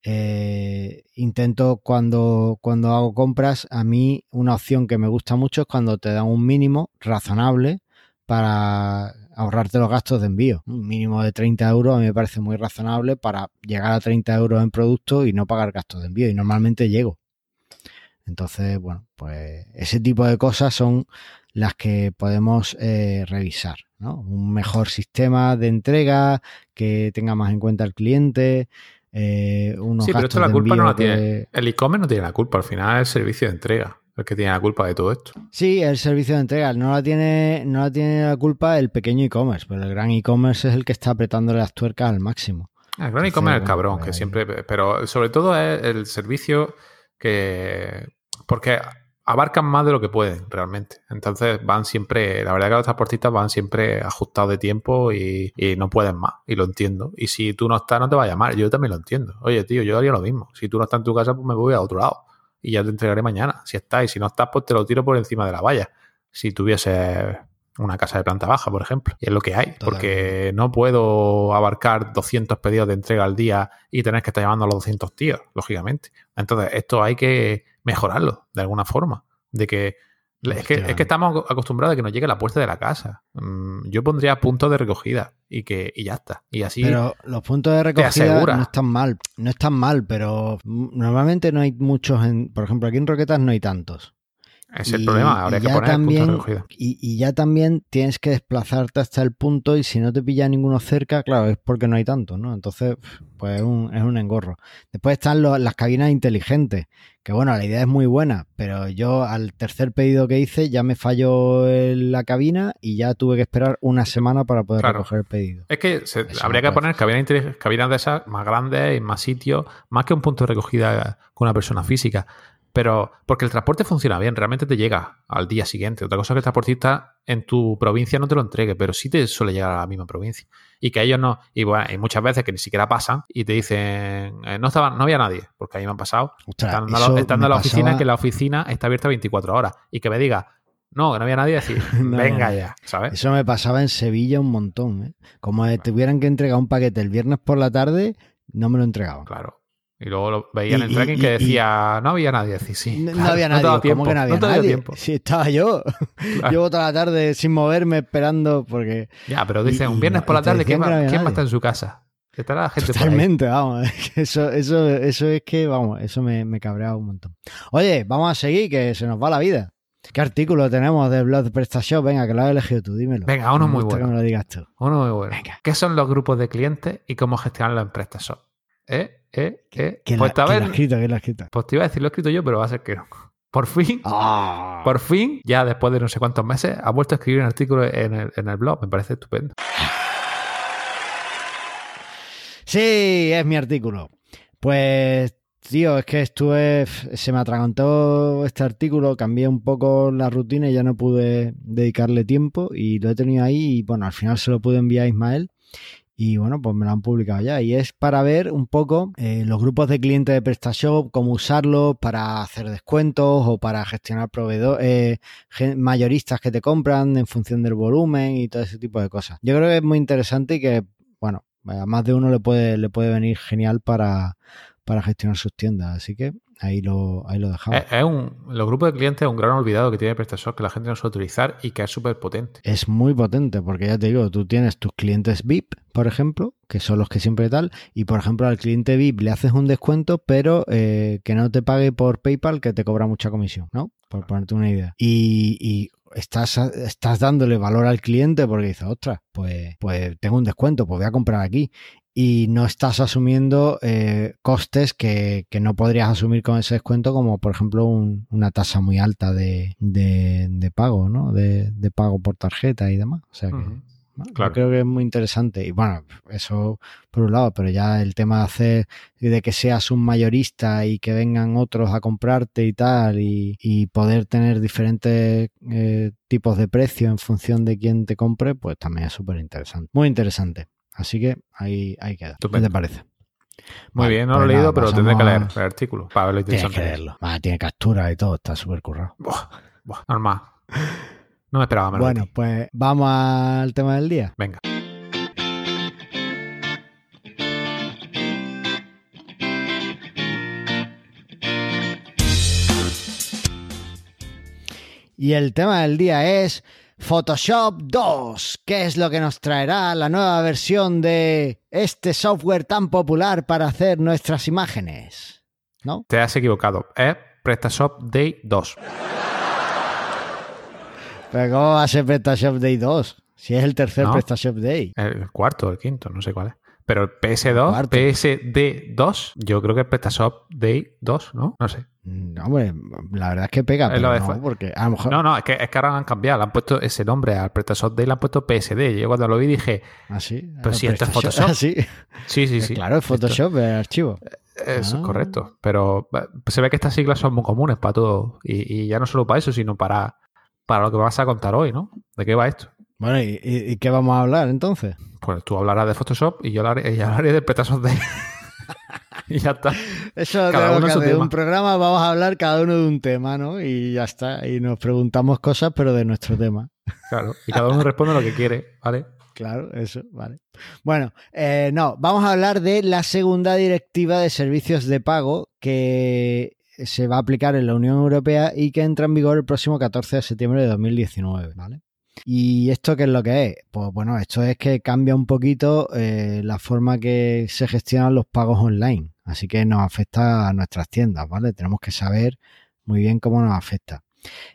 eh, intento cuando, cuando hago compras, a mí una opción que me gusta mucho es cuando te dan un mínimo razonable para ahorrarte los gastos de envío. Un mínimo de 30 euros a mí me parece muy razonable para llegar a 30 euros en producto y no pagar gastos de envío. Y normalmente llego. Entonces, bueno, pues ese tipo de cosas son las que podemos eh, revisar. ¿No? Un mejor sistema de entrega que tenga más en cuenta al cliente. Eh, unos sí, pero esto la culpa no la tiene. El e-commerce no tiene la culpa, al final es el servicio de entrega el que tiene la culpa de todo esto. Sí, el servicio de entrega no la tiene, no la tiene la culpa el pequeño e-commerce, pero el gran e-commerce es el que está apretándole las tuercas al máximo. El gran e-commerce es bueno, cabrón, pues que ahí- siempre. Pero sobre todo es el servicio que. Porque abarcan más de lo que pueden realmente. Entonces van siempre. La verdad que los transportistas van siempre ajustados de tiempo y, y no pueden más. Y lo entiendo. Y si tú no estás, no te va a llamar. Yo también lo entiendo. Oye, tío, yo haría lo mismo. Si tú no estás en tu casa, pues me voy a otro lado. Y ya te entregaré mañana. Si estás y si no estás, pues te lo tiro por encima de la valla. Si tuviese una casa de planta baja, por ejemplo. Y es lo que hay, porque no puedo abarcar 200 pedidos de entrega al día y tener que estar llamando a los 200 tíos, lógicamente. Entonces, esto hay que mejorarlo de alguna forma. De que es, que es que estamos acostumbrados a que nos llegue a la puerta de la casa. Mm, Yo pondría puntos de recogida y que y ya está. Y así Pero los puntos de recogida no están mal, no están mal, pero mm, normalmente no hay muchos, en, por ejemplo, aquí en Roquetas no hay tantos. Es el Y- problema. Habría que poner también- recogida. Y, y ya también tienes que desplazarte hasta el punto y si no te pilla ninguno cerca, claro, es porque no hay tantos, ¿no? Entonces, pues es un, es un engorro. Después están las cabinas inteligentes, que bueno, la idea es muy buena, pero yo al tercer pedido que hice ya me falló el- la cabina y ya tuve que esperar una semana para poder Claro. recoger el pedido. Es que se- habría que poner cabinas, cabinas de esas más grandes y más sitios, más que un punto de recogida con una persona física. Pero porque el transporte funciona bien, realmente te llega al día siguiente. Otra cosa es que el transportista en tu provincia no te lo entregue, pero sí te suele llegar a la misma provincia. Y que ellos no, y bueno, hay muchas veces que ni siquiera pasan y te dicen, eh, no estaba, no había nadie, porque a mí me han pasado. Ostras, Estando, a la- oficina, pasaba- que la oficina está abierta 24 horas. Y que me diga, no, que no había nadie, decir, No, venga ya, ¿sabes? Eso me pasaba en Sevilla un montón. ¿eh? Como de- tuvieran que entregar un paquete el viernes por la tarde, no me lo entregaban. Claro. Y luego lo veía en el tracking y- que decía, no había nadie. Decía, sí, No, no claro, había nadie. ¿Cómo tiempo, que no había dado nadie? tiempo. Sí, estaba yo. Claro. Llevo toda la tarde sin moverme, esperando, porque Ya, pero dice, un viernes no- por la tarde, ¿quién, que no va, había quién va a estar en su casa? Estará la gente por ahí. totalmente, vamos. es que Eso, eso, eso es que, vamos, eso me, me cabreaba un montón. Oye, vamos a seguir, que se nos va la vida. ¿Qué artículo tenemos de Blog PrestaShop? Venga, que lo has elegido tú, dímelo. Venga, uno Me muy bueno. que me lo digas tú. Uno muy bueno. Venga. ¿Qué son los grupos de clientes y cómo gestionarlos en PrestaShop? ¿Eh? ¿Eh? ¿Eh? ¿Quién, Pues, la, ha escrito? pues te iba a decir, lo he escrito yo, pero va a ser que no. Por fin, Ah. por fin, ya después de no sé cuántos meses, ha vuelto a escribir un artículo en el, en el blog. Me parece estupendo. Sí, es mi artículo. Pues, tío, es que estuve. Se me atragantó este artículo, cambié un poco la rutina y ya no pude dedicarle tiempo y lo he tenido ahí y bueno, al final se lo pude enviar a Ismael. Y bueno, pues me lo han publicado ya. Y es para ver un poco eh, los grupos de clientes de PrestaShop, cómo usarlos para hacer descuentos o para gestionar proveedores, mayoristas que te compran en función del volumen y todo ese tipo de cosas. Yo creo que es muy interesante y que, bueno, a más de uno le puede, le puede venir genial para, para gestionar sus tiendas. Así que ahí lo, ahí lo dejamos. Es, es un, los grupos de clientes es un gran olvidado que tiene PrestaShop que la gente no suele utilizar y que es súper potente. Es muy potente porque ya te digo, tú tienes tus clientes VIP, por ejemplo, que son los que siempre tal, y por ejemplo al cliente VIP le haces un descuento, pero eh, que no te pague por PayPal, que te cobra mucha comisión, ¿no? Por ponerte una idea. Y, y estás, estás dándole valor al cliente porque dices, ostras, pues, pues tengo un descuento, pues voy a comprar aquí. Y no estás asumiendo eh, costes que, que, no podrías asumir con ese descuento, como por ejemplo un, una tasa muy alta de, de, de pago, ¿no? De, de, pago por tarjeta y demás. O sea que, uh -huh. ¿no? Yo creo que es muy interesante. Y bueno, eso por un lado, pero ya el tema de hacer, de que seas un mayorista y que vengan otros a comprarte y tal, y, y poder tener diferentes eh, tipos de precio en función de quién te compre, pues también es súper interesante. Muy interesante. Así que ahí, ahí queda. ¿Qué te parece? Muy Vale, bien, no pues lo he leído, nada, pero tendré que leer pasamos- el artículo para verlo Tienes que leerlo. Ah, tiene captura y todo, está súper currado. Buah, buah, normal. No me esperaba menos. Bueno, pues vamos al tema del día. Venga. Y el tema del día es Photoshop 2. ¿Qué es lo que nos traerá la nueva versión de este software tan popular para hacer nuestras imágenes? ¿No? Te has equivocado. Es PrestaShop Day 2. Pero ¿cómo va a ser PrestaShop Day 2? Si es el tercer No. PrestaShop Day. El cuarto el quinto, no sé cuál es. Pero el PS2, Cuarto. PSD2, yo creo que es PrestaShop Day 2, ¿no? No sé. No, hombre, la verdad es que pega, pero no, porque a lo mejor... No, no, es que, es que ahora han cambiado. Le han puesto ese nombre al PrestaShop Day, le han puesto PSD. Yo cuando lo vi dije, Así. Pero si esto es Photoshop. Sí, sí, sí. Claro, es Photoshop, el archivo. Eso Ah. es correcto. Pero eh, se ve que estas siglas son muy comunes para todo. Y, y ya no solo para eso, sino para, para lo que vas a contar hoy, ¿no? ¿De qué va esto? Bueno, ¿y, y- qué vamos a hablar entonces? Pues tú hablarás de Photoshop y yo hablaré, y yo hablaré de PrestaShop Day. y ya está. Eso Cada uno que su tema. un programa, vamos a hablar cada uno de un tema, ¿no? Y ya está. Y nos preguntamos cosas, pero de nuestro tema. Claro. Y cada uno responde lo que quiere, ¿vale? Claro, eso, vale. Bueno, eh, no, vamos a hablar de la segunda directiva de servicios de pago que se va a aplicar en la Unión Europea y que entra en vigor el próximo 14 de septiembre de 2019, ¿vale? ¿Y esto qué es lo que es? Pues bueno, esto es que cambia un poquito eh, la forma que se gestionan los pagos online. Así que nos afecta a nuestras tiendas, ¿vale? Tenemos que saber muy bien cómo nos afecta.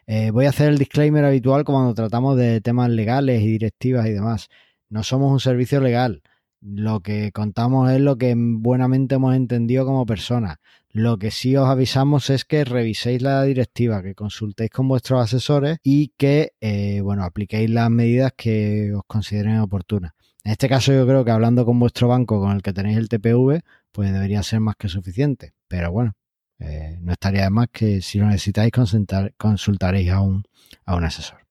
Eh, voy a hacer el disclaimer habitual cuando tratamos de temas legales y directivas y demás. No somos un servicio legal. Lo que contamos es lo que buenamente hemos entendido como personas. Lo que sí os avisamos es que reviséis la directiva, que consultéis con vuestros asesores y que, eh, bueno, apliquéis las medidas que os consideren oportunas. En este caso yo creo que hablando con vuestro banco con el que tenéis el TPV, pues debería ser más que suficiente. Pero bueno, eh, no estaría de más que si lo necesitáis consultar, consultaréis a a un asesor.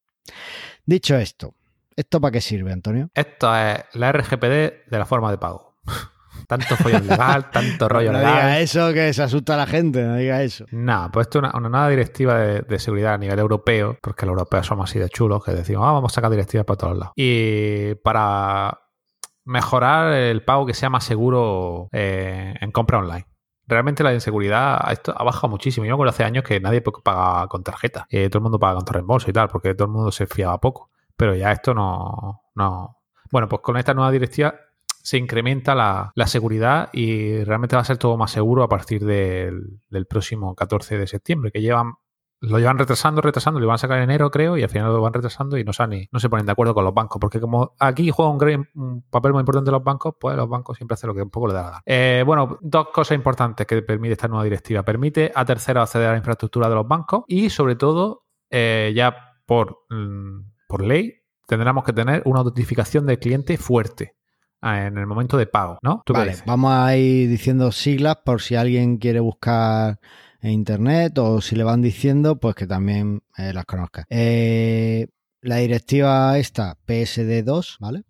Dicho esto, ¿esto para qué sirve, Antonio? Esto es la RGPD de la forma de pago. tanto follón legal, tanto rollo no diga legal. eso que se asusta a la gente, no diga eso. No, pues esto es una, una nueva directiva de, de seguridad a nivel europeo, porque los europeos somos así de chulos que decimos, ah, vamos a sacar directivas para todos lados. Y para mejorar el pago que sea más seguro eh, en compra online. Realmente la inseguridad esto ha bajado muchísimo. Yo me acuerdo hace años que nadie pagaba con tarjeta. Eh, todo el mundo paga con reembolso y tal, porque todo el mundo se fiaba poco. Pero ya esto no. no... Bueno, pues con esta nueva directiva se incrementa la, la seguridad y realmente va a ser todo más seguro a partir del, del próximo 14 de septiembre, que llevan lo llevan retrasando, retrasando, lo iban a sacar en enero, creo, y al final lo van retrasando y no, no se ponen de acuerdo con los bancos. Porque como aquí juega un, un papel muy importante los bancos, pues los bancos siempre hacen lo que un poco le da la gana. Eh, bueno, dos cosas importantes que permite esta nueva directiva. Permite a terceros acceder a la infraestructura de los bancos y, sobre todo, eh, ya por, por ley, tendremos que tener una autentificación del cliente fuerte en el momento de pago, ¿no? Vale, vamos a ir diciendo siglas por si alguien quiere buscar en internet o si le van diciendo, pues que también eh, las conozca. Eh, la directiva esta, PSD2, ¿vale?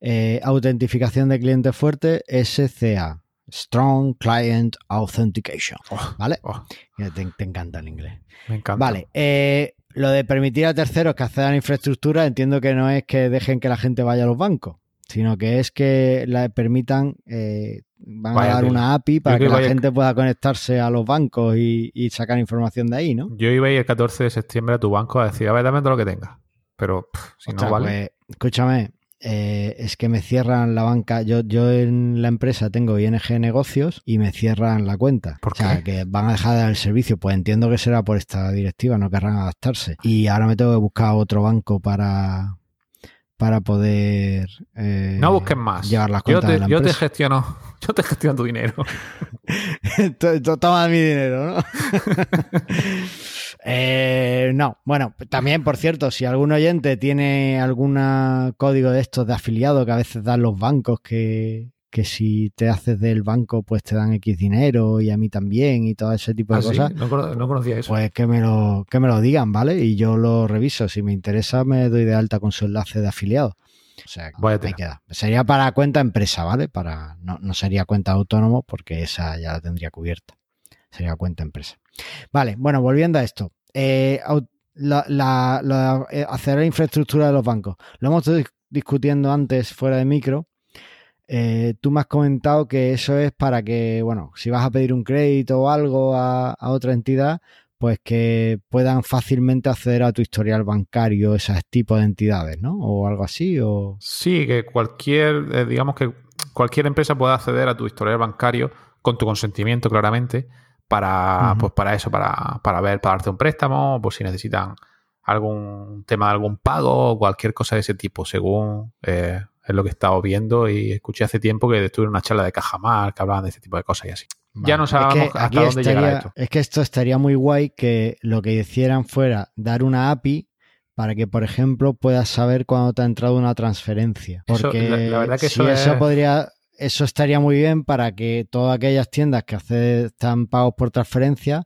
Eh, autentificación de cliente fuerte, SCA. Strong Client Authentication. Oh, ¿Vale? oh, te, te, encanta el inglés. Me encanta. Vale. Eh, lo de permitir a terceros que accedan a infraestructura, entiendo que no es que dejen que la gente vaya a los bancos, sino que es que la permitan eh, van vaya, a dar una API para que, que, la gente pueda conectarse a los bancos y, y, sacar información de ahí, ¿no? Yo iba a ir el 14 de septiembre a tu banco a decir, a ver, dame todo lo que tengas. Pero pff, si Ostras, no vale. Pues, escúchame, eh, es que me cierran la banca. Yo, yo en la empresa tengo ING Negocios y me cierran la cuenta. ¿Por qué? O sea, que van a dejar de dar el servicio. Pues entiendo que será por esta directiva, no querrán adaptarse. Y ahora me tengo que buscar otro banco para, para poder eh, no busques más. llevar las yo cuentas te, de la yo te gestiono yo te gestiono tu dinero. Toma mi dinero, ¿no? Eh, no, bueno, también, por cierto, si algún oyente tiene algún código de estos de afiliado que a veces dan los bancos que, que si te haces del banco pues te dan X dinero y a mí también y todo ese tipo de ¿Ah, sí? cosas, No, cono- no conocía eso. pues que me, lo, que me lo digan, ¿vale? Y yo lo reviso. Si me interesa, me doy de alta con su enlace de afiliado. O sea, ahí queda. Sería para cuenta empresa, ¿vale? Para, no, no sería cuenta autónomo porque esa ya la tendría cubierta. Sería cuenta empresa. Vale, bueno, volviendo a esto. Eh, la, la- la- eh, hacer la infraestructura de los bancos. Lo hemos estado dis- discutiendo antes fuera de micro. Eh, tú me has comentado que eso es para que, bueno, si vas a pedir un crédito o algo a, a otra entidad, pues que puedan fácilmente acceder a tu historial bancario, esos tipos de entidades, ¿no? O algo así, o... Sí, que cualquier, eh, digamos que cualquier empresa pueda acceder a tu historial bancario con tu consentimiento, claramente, para, pues para eso, para, para ver, para darte un préstamo, por si necesitan algún tema de algún pago o cualquier cosa de ese tipo, según eh, es lo que he estado viendo y escuché hace tiempo que estuve en una charla de Cajamar que hablaban de este tipo de cosas y así. Ya no Es sabemos que hasta aquí dónde llegará estaría- esto. Es que esto estaría muy guay que lo que hicieran fuera dar una API para que, por ejemplo, puedas saber cuándo te ha entrado una transferencia. Eso, Porque la- la verdad que si eso eso es- podría, eso estaría muy bien para que todas aquellas tiendas que aceptan pagos por transferencia,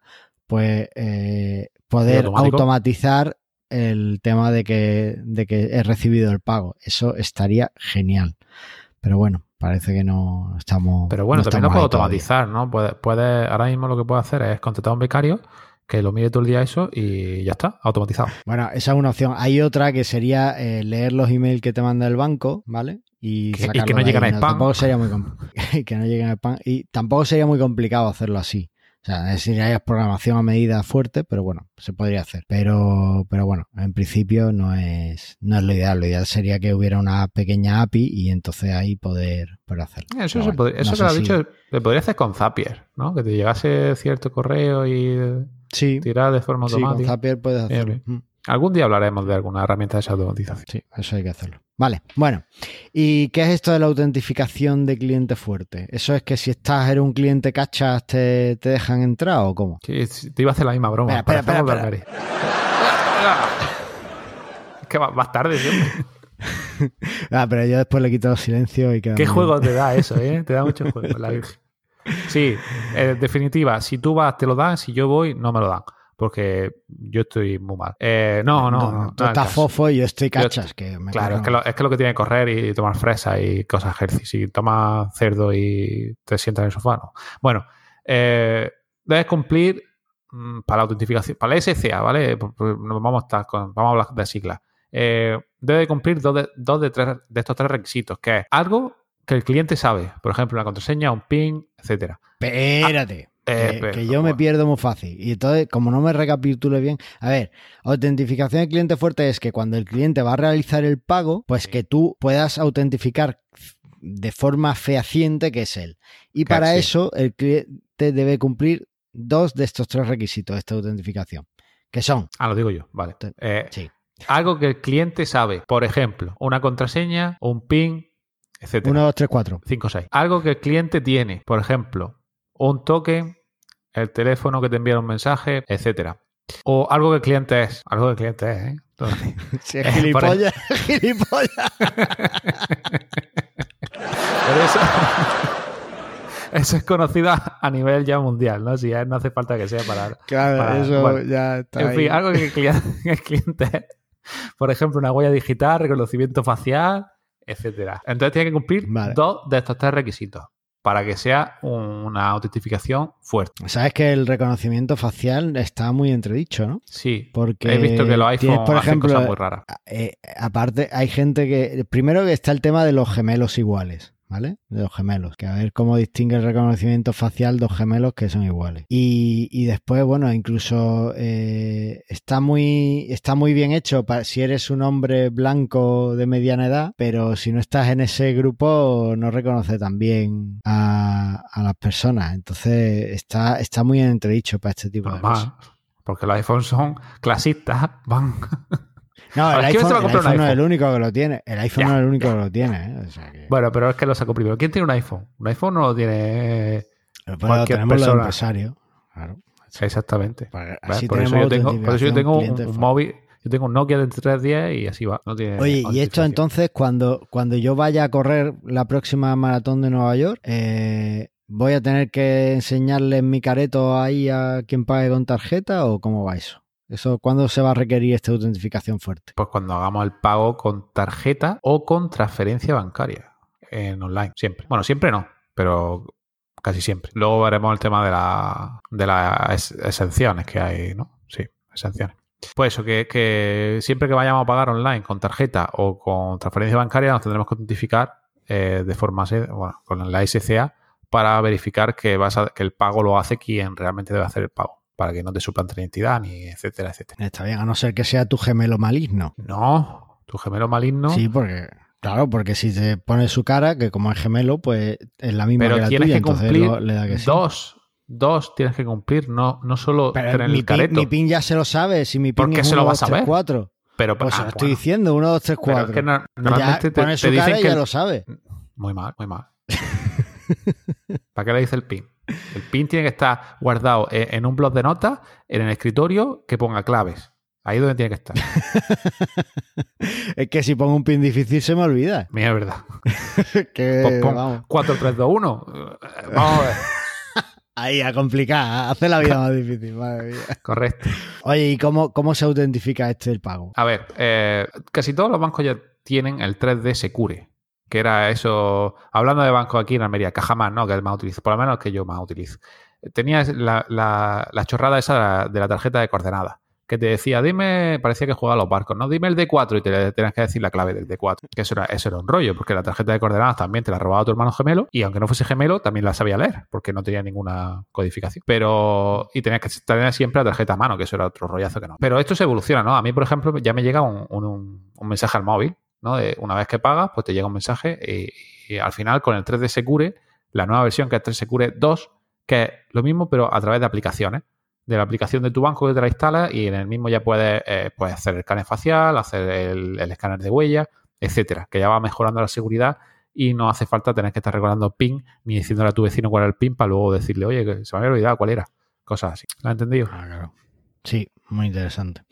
pues eh, poder automatizar el tema de que, de que he recibido el pago. Eso estaría genial. Pero bueno, parece que no estamos. Pero bueno, no también lo puedo todavía. automatizar, ¿no? Puede, puede- ahora mismo lo que puedo hacer es contratar a un becario que lo mire todo el día eso y ya está, automatizado. Bueno, esa es una opción. Hay otra que sería eh, leer los emails que te manda el banco, ¿vale? Y, Que- y que sacarlo no lleguen a spam. Tampoco sería muy que no lleguen a spam. Y tampoco sería muy complicado hacerlo así. O sea, necesitarías programación a medida fuerte, pero bueno, se podría hacer. Pero, pero bueno, en principio no es, no es lo ideal. Lo ideal sería que hubiera una pequeña API y entonces ahí poder, poder hacerlo. Eso, Pero se bueno, podría- eso no que lo has si- dicho, le podría hacer con Zapier, ¿no? Que te llegase cierto correo y Sí, tirar de forma sí, con automática. Zapier puedes hacerlo. Mm. Algún día hablaremos de alguna herramienta de esa automatización. Sí, eso hay que hacerlo. Vale, bueno. ¿Y qué es esto de la autentificación de cliente fuerte? ¿Eso es que si estás en un cliente cachas te, te dejan entrar o cómo? Sí, te iba a hacer la misma broma. Espera, espera, espera. Es que va- más tarde, siempre. Ah, pero yo después le quito los silencios y queda ¿Qué juego te da eso, eh? Te da mucho juego, la Virgen. Sí, en definitiva, si tú vas, te lo dan, si yo voy, no me lo dan. Porque yo estoy muy mal. Eh, no, no, no. Tú no, estás caso. fofo y yo estoy cachas. que me Claro, es que, lo, es que lo que tiene que correr y tomar fresa y cosas healthy. Si tomas cerdo y te sientas en el sofá, no. Bueno, eh, debes cumplir mm, para la autentificación, para la SCA, ¿vale? Vamos a estar con, vamos a hablar de siglas. Eh, debe cumplir dos, de, dos de, tres, de estos tres requisitos, que es algo que el cliente sabe, por ejemplo, una contraseña, un PIN, etcétera. Espérate. Eh, que, yo me pierdo muy fácil. Y entonces, como no me recapitule bien. A ver, autentificación de cliente fuerte es que cuando el cliente va a realizar el pago, pues que tú puedas autentificar de forma fehaciente que es él. Y Claro, para sí. eso, el cliente debe cumplir dos de estos tres requisitos de esta autentificación. Que son, Ah, lo digo yo, vale. Eh, sí, Algo que el cliente sabe, por ejemplo, una contraseña, un PIN, etcétera. 1, 2, 3, 4. 5 6. Algo que el cliente tiene, por ejemplo, un token, el teléfono que te envía un mensaje, etcétera. O algo que el cliente es. Algo que el cliente es, ¿eh? Entonces, Si es Eh, gilipollas, gilipollas. pero eso, eso es conocido a a nivel ya mundial, ¿no? Si ya no hace falta que sea para... Claro, Para- eso bueno. ya está. En ahí. fin, algo que el cliente, el cliente es. Por ejemplo, una huella digital, reconocimiento facial, etcétera. Entonces tiene que cumplir Vale. dos de estos tres requisitos para que sea una autentificación fuerte. Sabes que el reconocimiento facial está muy entredicho, ¿no? Sí, Porque he visto que los tienes, iPhone por hacen ejemplo, cosas muy raras. eh, aparte, hay gente que. Primero que está el tema de los gemelos iguales, ¿vale? De los gemelos. Que a ver cómo distingue el reconocimiento facial dos gemelos que son iguales. Y, y después, bueno, incluso eh, está muy. Está muy bien hecho para, si eres un hombre blanco de mediana edad, pero si no estás en ese grupo, no reconoce tan bien a, a las personas. Entonces, está, está muy entredicho para este tipo de cosas. Normal. Porque los iPhones son clasistas, van. No, el ¿A quién se iPhone, va a el comprar un iPhone no es el único que lo tiene. El iPhone Ya, no es el único ya, que lo tiene. ¿eh? O sea que- Bueno, pero es que lo sacó primero. ¿Quién tiene un iPhone? Un iPhone no lo tiene. Pero cualquier tenemos los persona. empresarios. Claro. Exactamente. Así Por, eso yo tengo, por eso yo autentificación tengo un, móvil, yo tengo un Nokia de 310 y así va. No tiene Oye, y esto entonces, cuando, cuando yo vaya a correr la próxima maratón de Nueva York, eh, ¿voy a tener que enseñarle en mi careto ahí a quien pague con tarjeta o cómo va eso? ¿Eso cuándo se va a requerir esta autentificación fuerte? Pues cuando hagamos el pago con tarjeta o con transferencia bancaria en online, siempre. Bueno, siempre no, pero casi siempre. Luego veremos el tema de, la, de las ex- exenciones que hay, ¿no? Sí, exenciones. Pues eso, que, que siempre que vayamos a pagar online con tarjeta o con transferencia bancaria nos tendremos que autentificar eh, de forma, bueno, con la SCA para verificar que el pago lo hace quien realmente debe hacer el pago, para que no te suplanten la identidad, ni etcétera, etcétera. Está bien, a no ser que sea tu gemelo maligno. No, tu gemelo maligno. Sí, porque, claro, porque si te pones su cara, que como es gemelo, pues es la misma pero que la tienes tuya, que entonces cumplir lo- le da que sí. dos. Dos tienes que cumplir, no, no solo Pero tener mi el pin, mi pin ya se lo sabe, si mi pin ¿Por qué es se lo 1, vas 2, a 3, ver? 4. pero Pues se ah, lo estoy bueno, diciendo, 1, 2, 3, pero 4. es que no- normalmente te, pone te su dicen cara y que ya lo sabe. Muy mal, muy mal. ¿Para qué le dice el pin? El pin tiene que estar guardado en, en un blog de notas, en el escritorio, que ponga claves. Ahí es donde tiene que estar. Es que si pongo un pin difícil se me olvida. Mira, es verdad. que, Pues pon vamos, 4, 3, 2, 1. Vamos a ver. ahí a complicar, hace la vida más difícil. Madre mía. Correcto. Oye, ¿y cómo, cómo se autentifica este el pago? A ver, eh, casi todos los bancos ya tienen el 3D Secure, que era eso, hablando de bancos aquí en Almería, Cajamar, ¿no? Que es el más utilizo, por lo menos que yo más utilizo. Tenía la, la- la chorrada esa de la, tarjeta de coordenadas, que te decía, dime, parecía que jugaba a los barcos, ¿no? Dime el D4 y te tenías que decir la clave del D4. Que eso era, eso era un rollo, porque la tarjeta de coordenadas también te la robaba tu hermano gemelo, y aunque no fuese gemelo, también la sabía leer, porque no tenía ninguna codificación. Pero, y tenías que tener siempre la tarjeta a mano, que eso era otro rollazo que no. Pero esto se evoluciona, ¿no? A mí, por ejemplo, ya me llega un- un mensaje al móvil, ¿no? De una vez que pagas, pues te llega un mensaje y, al final con el 3D Secure, la nueva versión que es 3 Secure 2, que es lo mismo, pero a través de aplicaciones. De la aplicación de tu banco que te la instalas y en el mismo ya puedes, eh, puedes hacer el escáner facial, hacer el, escáner de huella, etcétera, que ya va mejorando la seguridad y no hace falta tener que estar recordando PIN ni diciéndole a tu vecino cuál era el PIN para luego decirle, oye, que se me había olvidado cuál era. Cosas así. ¿Lo has entendido? Ah. Sí, muy interesante.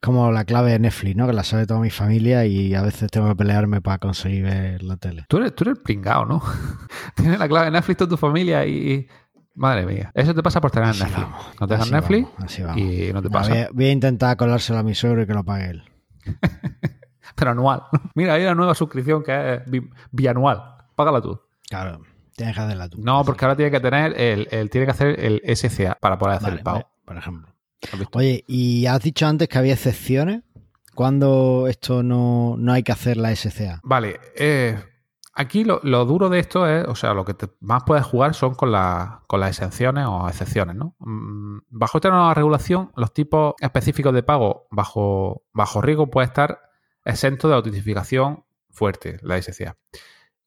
Es como la clave de Netflix, ¿no? Que la sabe toda mi familia y a veces tengo que pelearme para conseguir ver la tele. Tú eres, tú eres pringao, ¿no? Tienes la clave de Netflix toda tu familia y... Madre mía. Eso te pasa por tener Así Netflix. vamos, no tengas así Netflix vamos, así vamos. y no te pasa. Voy a, voy a intentar colárselo a mi suegro y que lo pague él. Pero anual. Mira, hay una nueva suscripción que es bi- bianual. Págala tú. Claro, tienes que hacerla tú. No, porque ahora tiene que tener el, el- tiene que hacer el SCA para poder hacer Vale, el pago. vale, por ejemplo. Oye, y has dicho antes que había excepciones. ¿Cuándo esto no, no hay que hacer la SCA? Vale, eh, aquí lo, lo duro de esto es, o sea, lo que te- más puedes jugar son con, la- con las exenciones o excepciones, ¿no? Mm, Bajo esta nueva regulación, los tipos específicos de pago bajo, bajo riesgo puede estar exento de autentificación fuerte, la SCA.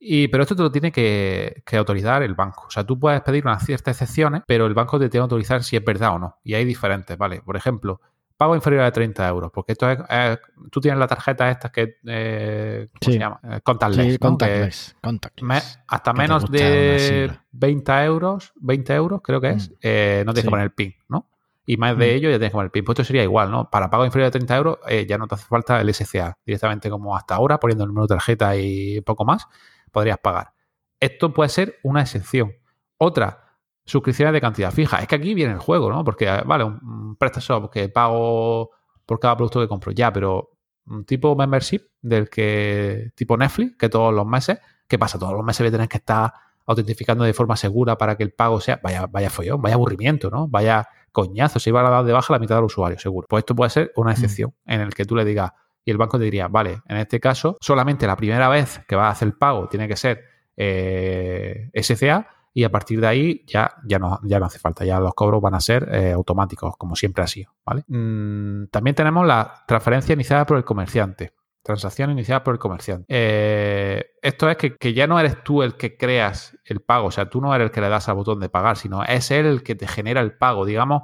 Y, pero esto te lo tiene que, que autorizar el banco. O sea, tú puedes pedir unas ciertas excepciones, pero el banco te tiene que autorizar si es verdad o no. Y hay diferentes, ¿vale? Por ejemplo, pago inferior a 30 euros, porque esto es, es- tú tienes la tarjeta estas que, eh, ¿cómo Sí. se llama? Eh, contactless, Sí, ¿no? contactless. Que contactless. me- hasta menos de sigla. 20 euros, 20 euros creo que es, Mm. eh, no tienes Sí. que poner el PIN, ¿no? Y más de Mm. ello ya tienes que poner el PIN. Pues esto sería igual, ¿no? Para pago inferior a 30 euros eh, ya no te hace falta el SCA. Directamente como hasta ahora, poniendo el número de tarjeta y poco más, podrías pagar. Esto puede ser una excepción. Otra, suscripciones de cantidad fija. Es que aquí viene el juego, ¿no? Porque, eh, vale, un, un PrestaShop que pago por cada producto que compro, ya, pero un tipo membership del que, tipo Netflix, que todos los meses, ¿qué pasa? Todos los meses voy a tener que estar autentificando de forma segura para que el pago sea, vaya, vaya follón, vaya aburrimiento, ¿no? Vaya coñazo, se iba a dar de baja la mitad del usuario, seguro. Pues esto puede ser una excepción en el que tú le digas, y el banco te diría, vale, en este caso, solamente la primera vez que vas a hacer el pago tiene que ser eh, SCA y a partir de ahí ya, ya, no, ya no hace falta, ya los cobros van a ser eh, automáticos, como siempre ha sido, ¿vale? Mm, también tenemos la transferencia iniciada por el comerciante. Transacción iniciada por el comerciante. Eh, esto es que, que ya no eres tú el que creas el pago, o sea, tú no eres el que le das al botón de pagar, sino es él el que te genera el pago, digamos,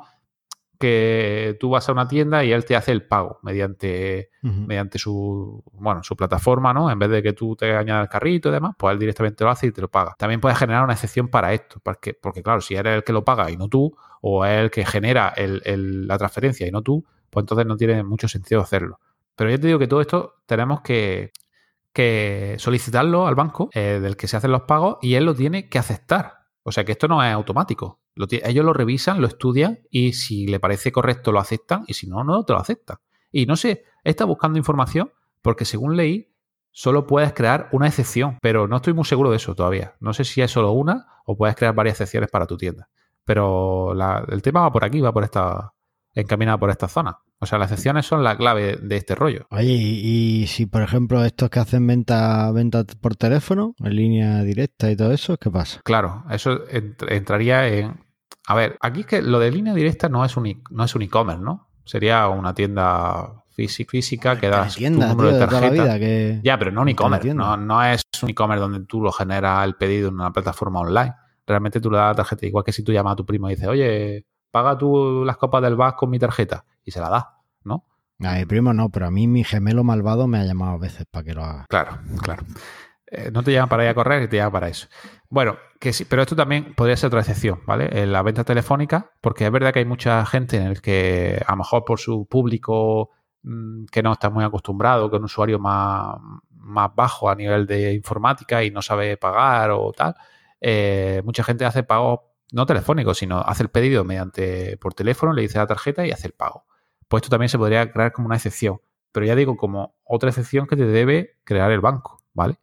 que tú vas a una tienda y él te hace el pago mediante, mediante su, bueno, su plataforma, ¿no? En vez de que tú te añadas el carrito y demás, pues él directamente lo hace y te lo paga. También puedes generar una excepción para esto, porque, porque claro, si eres el que lo paga y no tú, o es el que genera el- el- la transferencia y no tú, pues entonces no tiene mucho sentido hacerlo. Pero yo te digo que todo esto tenemos que, que solicitarlo al banco eh, del que se hacen los pagos y él lo tiene que aceptar. O sea que esto no es automático. Lo ellos lo revisan, lo estudian y si le parece correcto lo aceptan y si no, no te lo aceptan. Y no sé, está buscando información porque según leí, solo puedes crear una excepción, pero no estoy muy seguro de eso todavía. No sé si es solo una o puedes crear varias excepciones para tu tienda. Pero la- el tema va por aquí, va por esta, encaminado por esta zona. O sea, las excepciones son la clave de este rollo. Oye, y, y si por ejemplo estos que hacen venta, venta por teléfono, en línea directa y todo eso, ¿qué pasa? Claro, eso ent- entraría en. A ver, aquí es que lo de línea directa no es un no es un e-commerce, ¿no? Sería una tienda físi- física que das tienda, tu número tío, de de tarjeta. vida, que... Ya, pero no un e-commerce. No, no es un e-commerce donde tú lo generas el pedido en una plataforma online. Realmente tú le das la tarjeta, igual que si tú llamas a tu primo y dices, oye, paga tú las copas del VAS con mi tarjeta. Y se la das, ¿no? A mi primo no, pero a mí mi gemelo malvado me ha llamado a veces para que lo haga. Claro, claro. Eh, no te llaman para ir a correr, te llaman para eso. Bueno, que sí, pero esto también podría ser otra excepción, ¿vale? En la venta telefónica, porque es verdad que hay mucha gente en el que a lo mejor por su público mm, que no está muy acostumbrado, que es un usuario más, más bajo a nivel de informática y no sabe pagar o tal, eh, mucha gente hace pagos no telefónicos, sino hace el pedido mediante por teléfono, le dice la tarjeta y hace el pago. Pues esto también se podría crear como una excepción. Pero ya digo, como otra excepción que te debe crear el banco, ¿vale?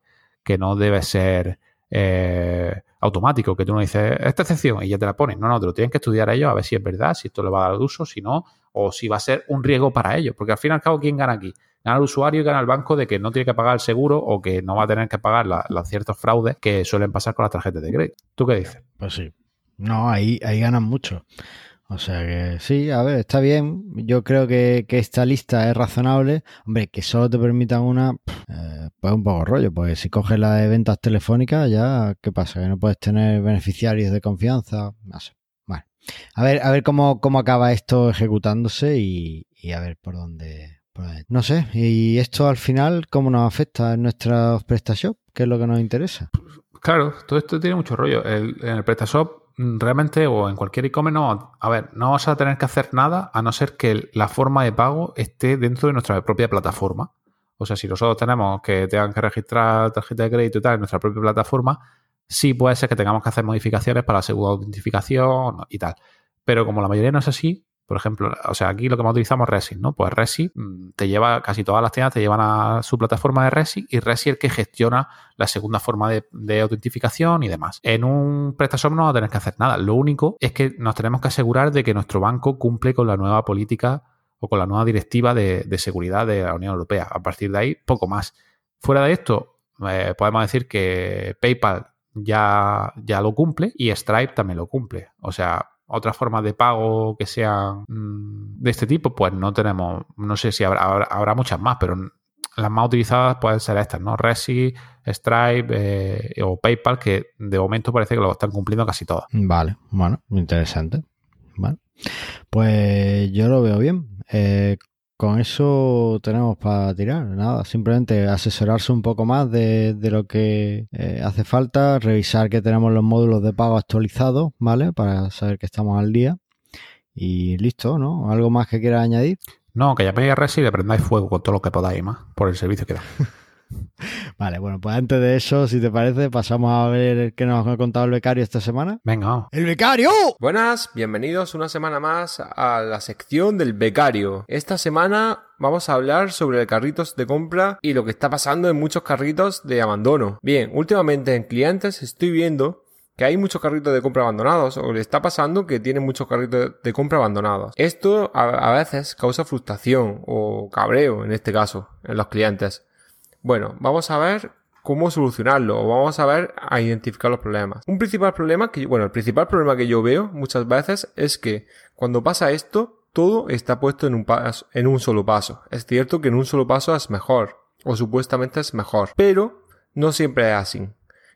Que no debe ser eh, automático, que tú no dices esta excepción y ya te la pones. No, no, te lo tienen que estudiar ellos a ver si es verdad, si esto le va a dar uso, si no, o si va a ser un riesgo para ellos. Porque al fin y al cabo, ¿quién gana aquí? Gana el usuario y gana el banco de que no tiene que pagar el seguro o que no va a tener que pagar la- ciertos fraudes que suelen pasar con las tarjetas de crédito. ¿Tú qué dices? Pues sí. No, ahí, ahí ganan mucho. O sea que sí, a ver, está bien. Yo creo que, que esta lista es razonable. Hombre, que solo te permitan una, eh, pues un poco rollo, porque si coges la de ventas telefónicas, ya, ¿qué pasa? Que no puedes tener beneficiarios de confianza. No sé. Vale. A ver, a ver cómo, cómo acaba esto ejecutándose y, y a ver por dónde, por dónde- No sé, y esto al final, ¿cómo nos afecta en nuestros PrestaShop? ¿Qué es lo que nos interesa? Claro, todo esto tiene mucho rollo. El- en el PrestaShop, realmente, o en cualquier e-commerce, no, a ver, no vas a tener que hacer nada a no ser que la forma de pago esté dentro de nuestra propia plataforma. O sea, si nosotros tenemos que tengan que registrar tarjeta de crédito y tal en nuestra propia plataforma, sí puede ser que tengamos que hacer modificaciones para la segunda autentificación y tal. Pero como la mayoría no es así, por ejemplo, o sea, aquí lo que más utilizamos es Resi, ¿no? Pues Resi mm, te lleva, casi todas las tiendas te llevan a su plataforma de Resi y Resi es el que gestiona la segunda forma de, autentificación y demás. En un PrestaShop no vamos a tener que hacer nada. Lo único es que nos tenemos que asegurar de que nuestro banco cumple con la nueva política o con la nueva directiva de, de seguridad de la Unión Europea. A partir de ahí, poco más. Fuera de esto, eh, podemos decir que PayPal ya, ya lo cumple y Stripe también lo cumple. O sea, otras formas de pago que sean mm, de este tipo, pues no tenemos, no sé si habrá, habrá, muchas más, pero las más utilizadas pueden ser estas, ¿no? Resi, Stripe eh, o PayPal, que de momento parece que lo están cumpliendo casi todas. Vale, bueno, interesante. Vale. Pues yo lo veo bien. Eh, con eso tenemos para tirar. Nada, simplemente asesorarse un poco más de, de lo que eh, hace falta, revisar que tenemos los módulos de pago actualizados, ¿vale? Para saber que estamos al día. Y listo, ¿no? ¿Algo más que quieras añadir? No, que llaméis a Resi y le prendáis fuego con todo lo que podáis más por el servicio que da. Vale, bueno, pues antes de eso, si te parece, pasamos a ver qué nos ha contado el becario esta semana. Venga. ¡El becario! Buenas, bienvenidos una semana más a la sección del becario. Esta semana vamos a hablar sobre carritos de compra y lo que está pasando en muchos carritos de abandono. Bien, últimamente en clientes estoy viendo que hay muchos carritos de compra abandonados o le está pasando que tienen muchos carritos de compra abandonados. Esto a, a veces causa frustración o cabreo en este caso en los clientes. Bueno, vamos a ver cómo solucionarlo o vamos a ver a identificar los problemas. Un principal problema que, bueno, el principal problema que yo veo muchas veces es que cuando pasa esto, todo está puesto en un paso, en un solo paso. Es cierto que en un solo paso es mejor o supuestamente es mejor, pero no siempre es así.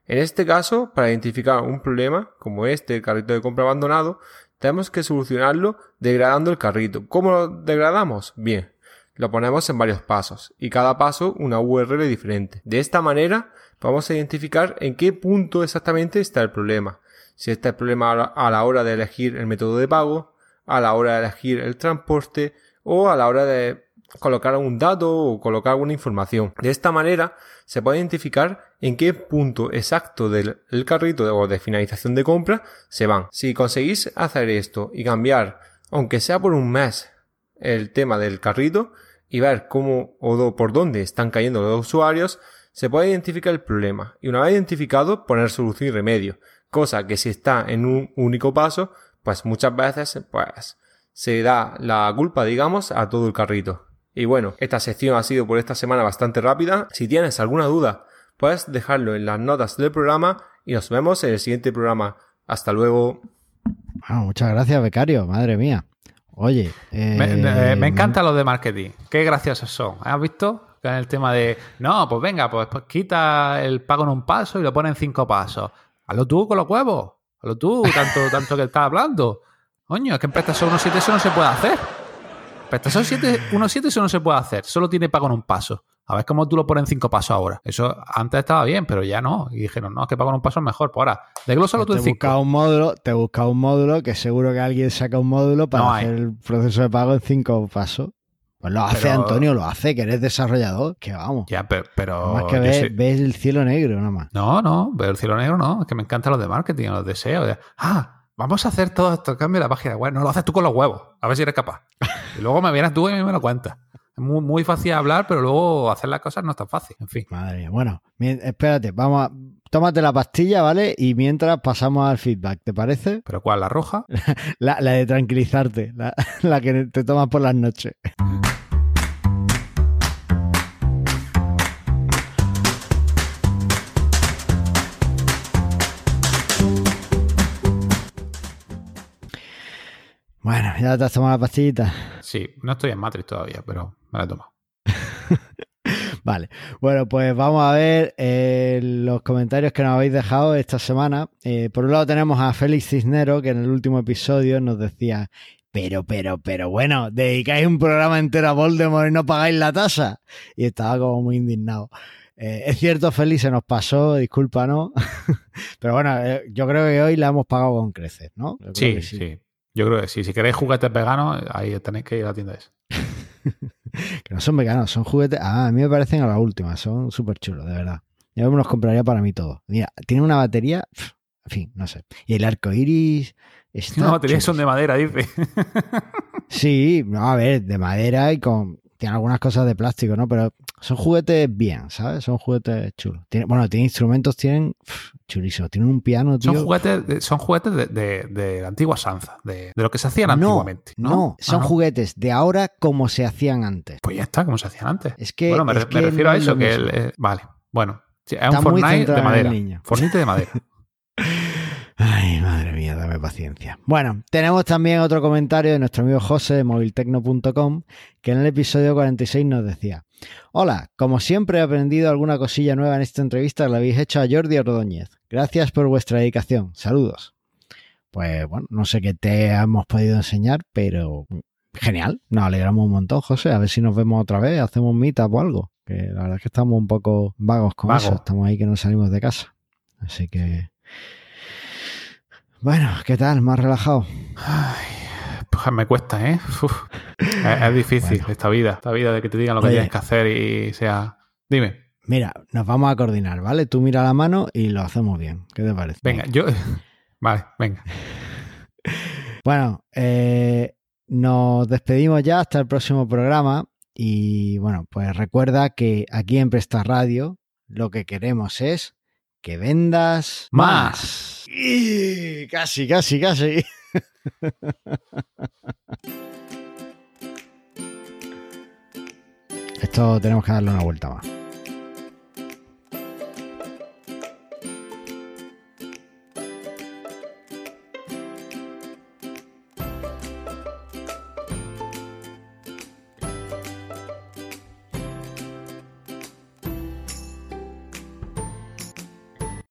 En este caso, para identificar un problema como este, el carrito de compra abandonado, tenemos que solucionarlo degradando el carrito. ¿Cómo lo degradamos? Bien, lo ponemos en varios pasos y cada paso una URL diferente. De esta manera vamos a identificar en qué punto exactamente está el problema. Si está el problema a la hora de elegir el método de pago, a la hora de elegir el transporte o a la hora de colocar un dato o colocar alguna información. De esta manera se puede identificar en qué punto exacto del carrito o de finalización de compra se van. Si conseguís hacer esto y cambiar, aunque sea por un mes, el tema del carrito y ver cómo o por dónde están cayendo los usuarios, se puede identificar el problema y una vez identificado poner solución y remedio. Cosa que si está en un único paso, pues muchas veces pues se da la culpa, digamos, a todo el carrito. Y bueno, esta sección ha sido por esta semana bastante rápida. Si tienes alguna duda, puedes dejarlo en las notas del programa y nos vemos en el siguiente programa. Hasta luego. muchas gracias, becario. Madre mía. Oye. Me, eh, encanta lo de marketing. Qué graciosos son. ¿Has visto? En el tema de, no, pues venga, pues, pues, quita el pago en un paso y lo pone en cinco pasos. Hazlo tú con los huevos. Hazlo tú, tanto, tanto que estás hablando. Coño, es que en PrestaShop 1.7 eso no se puede hacer. PrestaShop 1.7 eso no se puede hacer. Solo tiene pago en un paso. A ver cómo tú lo pones en cinco pasos ahora. Eso antes estaba bien, pero ya no. Y dijeron, no, es que pago un paso es mejor. Pues ahora, desglósalo tú en cinco. Busca un módulo, te busca un módulo que seguro que alguien saca un módulo para hacer el proceso de pago en cinco pasos. Pues lo hace Antonio, lo hace, que eres desarrollador, que vamos. Ya, pero. Más que ves, el cielo negro, nada más. No, no, veo el cielo negro, no. Es que me encantan los de marketing, los deseos. Ah, vamos a hacer todo esto, cambio de la página web. No lo haces tú con los huevos, a ver si eres capaz. Y luego me vienes tú y me lo cuentas. Muy, muy fácil hablar, pero luego hacer las cosas no es tan fácil. En fin. Madre mía. Bueno, espérate, vamos a. Tómate la pastilla, ¿vale? Y mientras pasamos al feedback, ¿te parece? ¿Pero cuál? ¿La roja? la, de tranquilizarte, la, la que te tomas por las noches. Bueno, ¿ya te has tomado la pastillita? Sí, no estoy en Matrix todavía, pero me la he tomado. vale, bueno, pues vamos a ver eh, los comentarios que nos habéis dejado esta semana. Eh, por un lado tenemos a Félix Cisnero, que en el último episodio nos decía, pero, pero, pero bueno, dedicáis un programa entero a Voldemort y no pagáis la tasa. Y estaba como muy indignado. Eh, es cierto, Félix, se nos pasó, discúlpanos. pero bueno, yo creo que hoy la hemos pagado con creces, ¿no? Sí, sí, sí. Yo creo que sí. Si queréis juguetes veganos, ahí tenéis que ir a la tienda esa. que no son veganos, son juguetes. Ah, a mí me parecen a la última, son súper chulos, de verdad. Yo me los compraría para mí todo. Mira, tiene una batería, en fin, no sé. Y el arco iris. No, baterías son de madera, dice. sí, no, a ver, de madera y con. Tiene algunas cosas de plástico, ¿no? Pero son juguetes bien, ¿sabes? Son juguetes chulos. bueno, tiene instrumentos, tienen chulísimos. Tienen un piano, tío. Son juguetes, de, son juguetes de, la antigua Sanza, de, lo que se hacían antiguamente. No, son juguetes de ahora como se hacían antes. Pues ya está, como se hacían antes. Es que. Bueno, me, refiero a eso, que eh, vale, bueno. es un Fortnite de madera. Fortnite de madera. Dame paciencia. Bueno, tenemos también otro comentario de nuestro amigo José de moviltecno.com que en el episodio 46 nos decía: Hola, como siempre he aprendido alguna cosilla nueva en esta entrevista que la habéis hecho a Jordi Ordóñez. Gracias por vuestra dedicación. Saludos. Pues bueno, no sé qué te hemos podido enseñar, pero genial. Nos alegramos un montón, José. A ver si nos vemos otra vez, hacemos meetup o algo. Que la verdad es que estamos un poco vagos con eso. Estamos ahí que no salimos de casa. Así que bueno, ¿qué tal? ¿Más relajado? pues me cuesta, ¿eh? es, difícil esta vida, esta vida de que te digan lo que tienes que hacer y sea... Dime. Mira, nos vamos a coordinar, ¿vale? Tú mira la mano y lo hacemos bien. ¿Qué te parece? Venga, yo... Vale, venga. Bueno, eh, nos despedimos ya hasta el próximo programa y bueno, pues recuerda que aquí en Presta Radio lo que queremos es que vendas más. casi, casi, casi. Esto tenemos que darle una vuelta más.